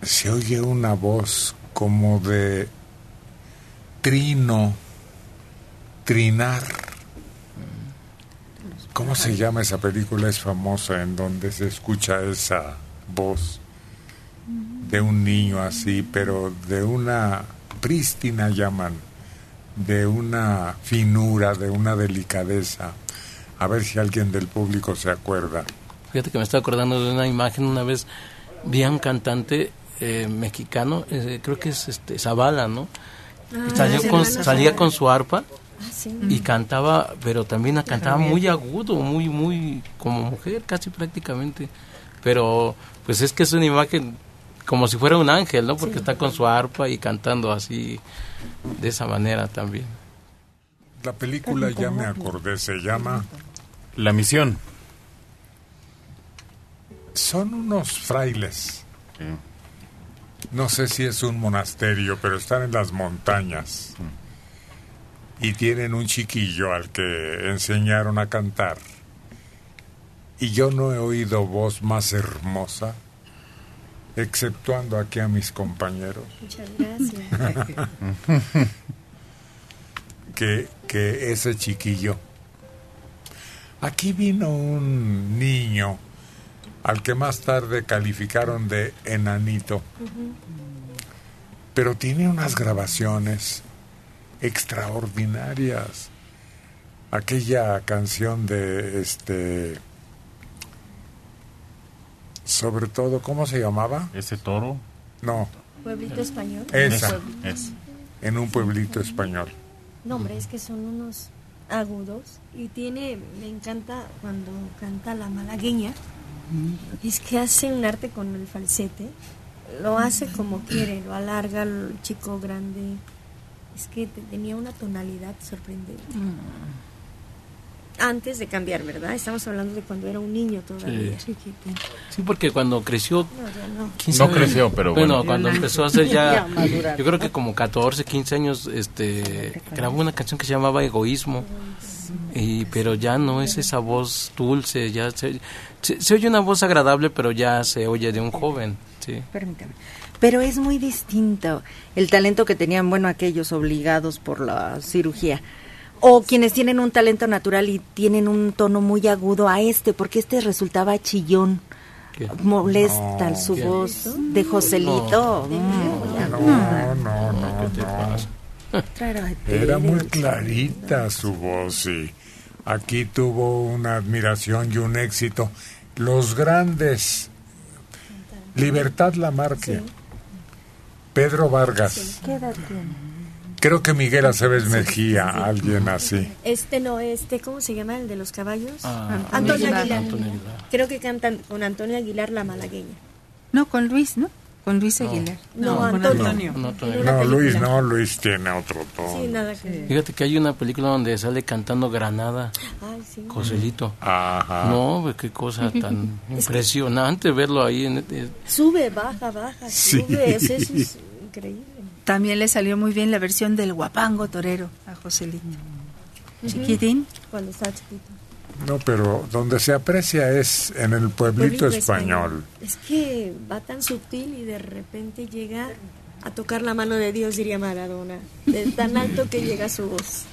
se oye una voz como de trino, trinar? ¿Cómo se llama esa película? Es famosa en donde se escucha esa voz de un niño así, pero de una prístina llaman, de una finura, de una delicadeza. A ver si alguien del público se acuerda. Fíjate que me estoy acordando de una imagen una vez vi a un cantante eh, mexicano, eh, creo que es este Zavala, ¿no? Ah, con- salía con su arpa Ah, sí. y cantaba, pero también cantaba muy agudo, muy, muy como mujer casi prácticamente. Pero pues es que es una imagen como si fuera un ángel, ¿no? Porque está con su arpa y cantando así, de esa manera también. La película ya me acordé, se llama La misión. Son unos frailes. No sé si es un monasterio, pero están en las montañas. Y tienen un chiquillo al que enseñaron a cantar. Y yo no he oído voz más hermosa, exceptuando aquí a mis compañeros, Muchas gracias. que, que ese chiquillo. Aquí vino un niño al que más tarde calificaron de enanito, pero tiene unas grabaciones extraordinarias. Aquella canción de este sobre todo, ¿cómo se llamaba? ¿Ese toro? No, Pueblito español. esa. Es. En un pueblito español. No, hombre, es que son unos agudos y tiene, me encanta cuando canta la malagueña, es que hace un arte con el falsete, lo hace como quiere, lo alarga el chico grande, es que te- tenía una tonalidad sorprendente. Antes de cambiar, ¿verdad? Estamos hablando de cuando era un niño todavía. Sí. Sí, porque cuando creció... No, ya no. ¿quién No creció, pero bueno. cuando empezó a hacer Ya yo creo que como 14, 15 años, este, grabó una canción que se llamaba Egoísmo. Y, pero ya no es esa voz dulce, ya se, se, se oye una voz agradable, pero ya se oye de un joven, sí. Permítame. Pero es muy distinto el talento que tenían, bueno, aquellos obligados por la cirugía. O quienes tienen un talento natural y tienen un tono muy agudo a este, porque este resultaba chillón. Molesta No. su voz de Joselito. Mm. No, no, no, no. Era muy clarita su voz y aquí tuvo una admiración y un éxito. Los grandes, Libertad Lamarque, Pedro Vargas, ¿Qué edad tiene? creo que Miguel Aceves Mejía, alguien así. Este no, este, ¿cómo se llama el de los caballos? Ah, Antonio Aguilar. Aguilar. Creo que cantan con Antonio Aguilar la malagueña. No, con Luis, ¿no? Con Luis Aguilar. No, Antonio. No, Antonio. No, Luis, no, Luis tiene otro tono. Sí, nada que ver. Fíjate que hay una película donde sale cantando Granada, Ay, sí. Joselito. Ajá. No, pues, qué cosa tan impresionante verlo ahí. En, eh, Sube, baja, baja, Sí. sube. eso es increíble. También le salió muy bien la versión del guapango torero a Joselito. Chiquitín. Cuando estaba chiquito. No, pero donde se aprecia es en el pueblito español. Es que va tan sutil y de repente llega a tocar la mano de Dios, diría Maradona. De tan alto que llega su voz.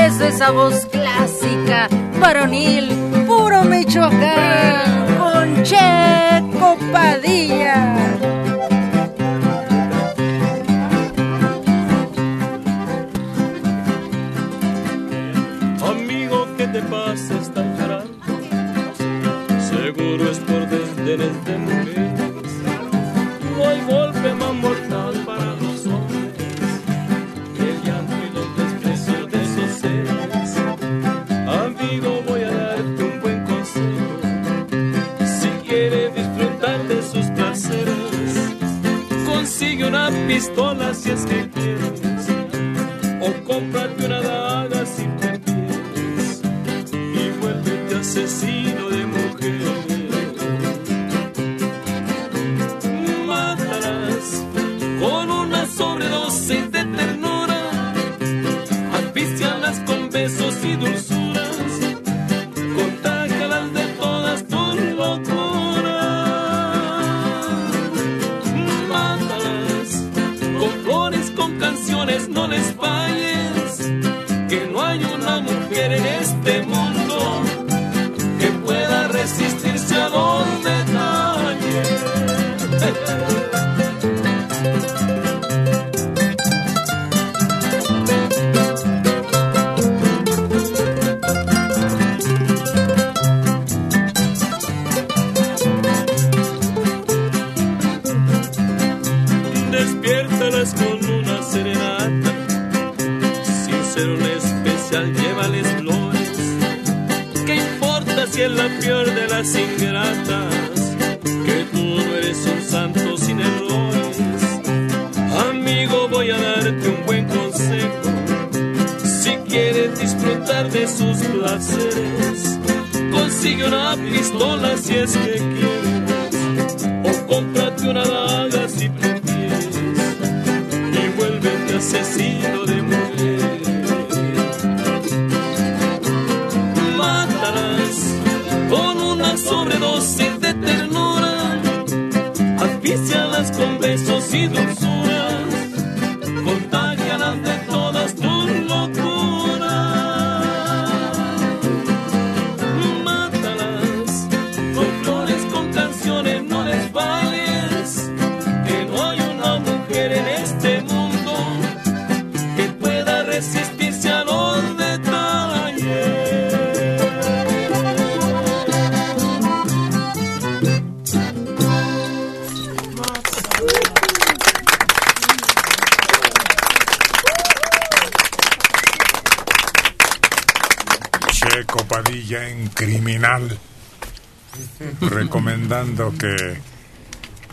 Es esa voz clásica, varonil, puro Michoacán, con Checo Padilla. Por desdenes de mujeres. No hay golpe más mortal para los hombres que el llanto y los desprecios de esos seres. Amigo, voy a darte un buen consejo. Si quieres disfrutar de sus placeres, consigue una pistola si es que quieres. O cómprate una daga si prefieres y vuélvete asesino con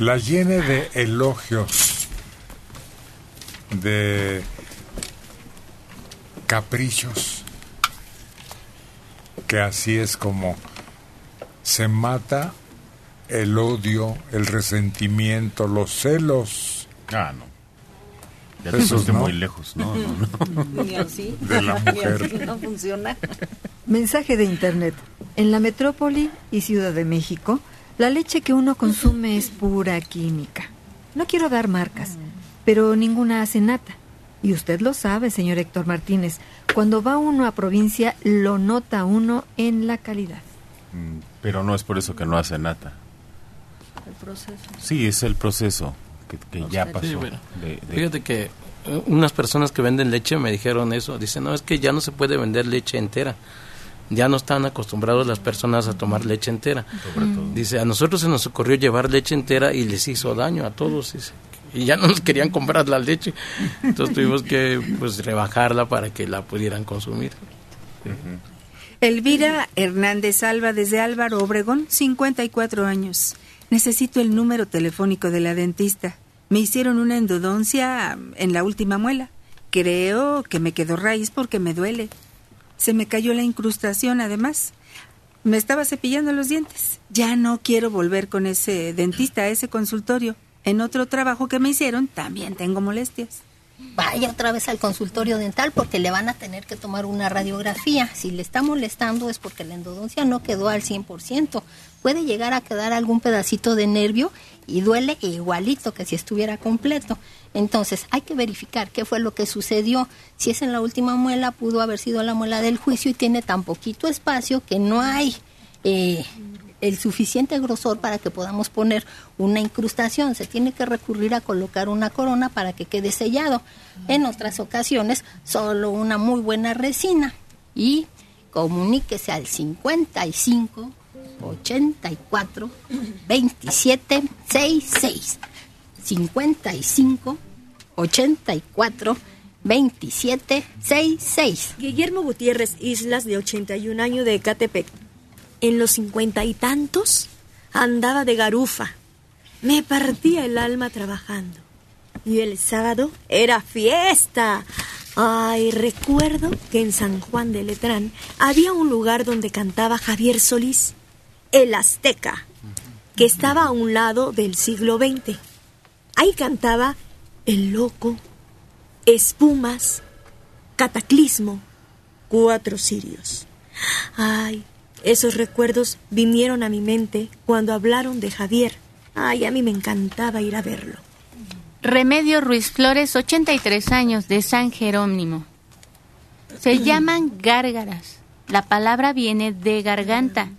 la llene de elogios, de caprichos, que así es como se mata el odio, el resentimiento, los celos. Ah, no. Ya te Esos no. muy lejos, ¿no? no, no. Ni así. De la Ni mujer. así no funciona. Mensaje de Internet. En la metrópoli y Ciudad de México, la leche que uno consume es pura química. No quiero dar marcas, pero ninguna hace nata. Y usted lo sabe, señor Héctor Martínez. Cuando va uno a provincia, lo nota uno en la calidad. Mm, Pero no es por eso que no hace nata. El proceso. Sí, es el proceso que, que ya Sí, pasó. bueno. de- de- Fíjate que eh, unas personas que venden leche me dijeron eso. Dicen, no, es que ya no se puede vender leche entera. Ya no están acostumbrados las personas a tomar leche entera. Dice, a nosotros se nos ocurrió llevar leche entera y les hizo daño a todos. dice. Y ya no nos querían comprar la leche. Entonces tuvimos que pues rebajarla para que la pudieran consumir. Elvira Hernández Alba desde Álvaro Obregón, 54 años. Necesito el número telefónico de la dentista. Me hicieron una endodoncia en la última muela. Creo que me quedó raíz porque me duele. Se me cayó la incrustación además. Me estaba cepillando los dientes. Ya no quiero volver con ese dentista a ese consultorio. En otro trabajo que me hicieron también tengo molestias. Vaya otra vez al consultorio dental porque le van a tener que tomar una radiografía. Si le está molestando es porque la endodoncia no quedó al 100%. Puede llegar a quedar algún pedacito de nervio y duele igualito que si estuviera completo. Entonces hay que verificar qué fue lo que sucedió. Si es en la última muela, pudo haber sido la muela del juicio y tiene tan poquito espacio que no hay eh, el suficiente grosor para que podamos poner una incrustación. Se tiene que recurrir a colocar una corona para que quede sellado. En otras ocasiones, solo una muy buena resina. Y comuníquese al 55 84 27 66. 55 84 27 66. Guillermo Gutiérrez Islas, de 81 años de Ecatepec. En los cincuenta y tantos andaba de garufa. Me partía el alma trabajando. Y el sábado era fiesta. Ay, recuerdo que en San Juan de Letrán había un lugar donde cantaba Javier Solís, el Azteca, que estaba a un lado del siglo XX. Ahí cantaba El Loco, Espumas, Cataclismo, Cuatro Sirios. Ay, esos recuerdos vinieron a mi mente cuando hablaron de Javier. Ay, a mí me encantaba ir a verlo. Remedio Ruiz Flores, 83 años, de San Jerónimo. Se llaman gárgaras. La palabra viene de garganta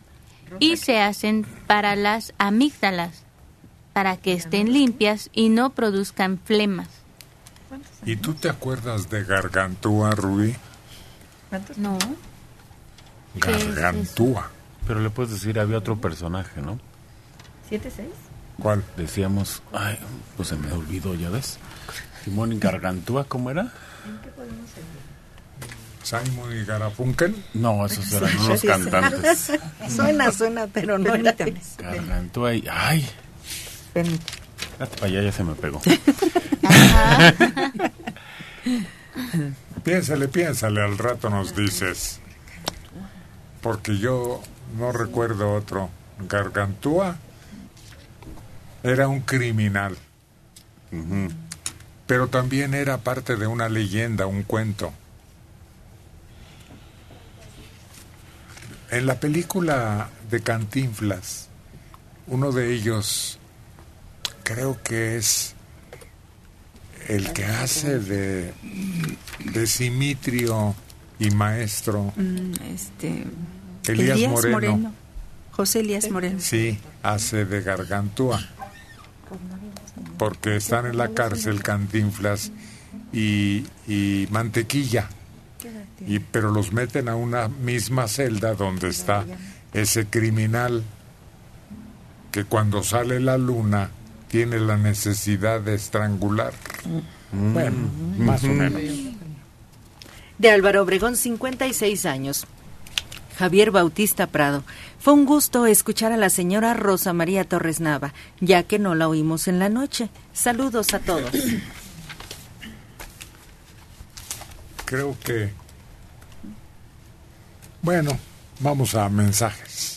y se hacen para las amígdalas, para que estén limpias y no produzcan flemas. ¿Y tú te acuerdas de Gargantúa, Rubí? No. Gargantúa. Pero le puedes decir, había otro personaje, ¿no? ¿Siete, seis? ¿Cuál? Decíamos, ay, pues se me olvidó, ¿ya ves? Simón y Gargantúa, ¿cómo era? Simon y Garfunkel. No, esos eran unos cantantes. Suena, suena, pero no era. Gargantúa y, ay, para allá, ya se me pegó. Piénsale, piénsale, al rato nos dices. Porque yo no recuerdo otro. Gargantúa era un criminal. Pero también era parte de una leyenda, un cuento. En la película de Cantinflas, uno de ellos creo que es el que hace de, de Simitrio y maestro. Mm, este, Elías Moreno. José Elías Moreno. Sí, hace de Gargantúa. Porque están en la cárcel Cantinflas y, y mantequilla. Y, pero los meten a una misma celda donde está ese criminal que cuando sale la luna tiene la necesidad de estrangular. Bueno, más o menos. De Álvaro Obregón, 56 años. Javier Bautista Prado. Fue un gusto escuchar a la señora Rosa María Torres Nava, ya que no la oímos en la noche. Saludos a todos. Creo que... Bueno, vamos a mensajes.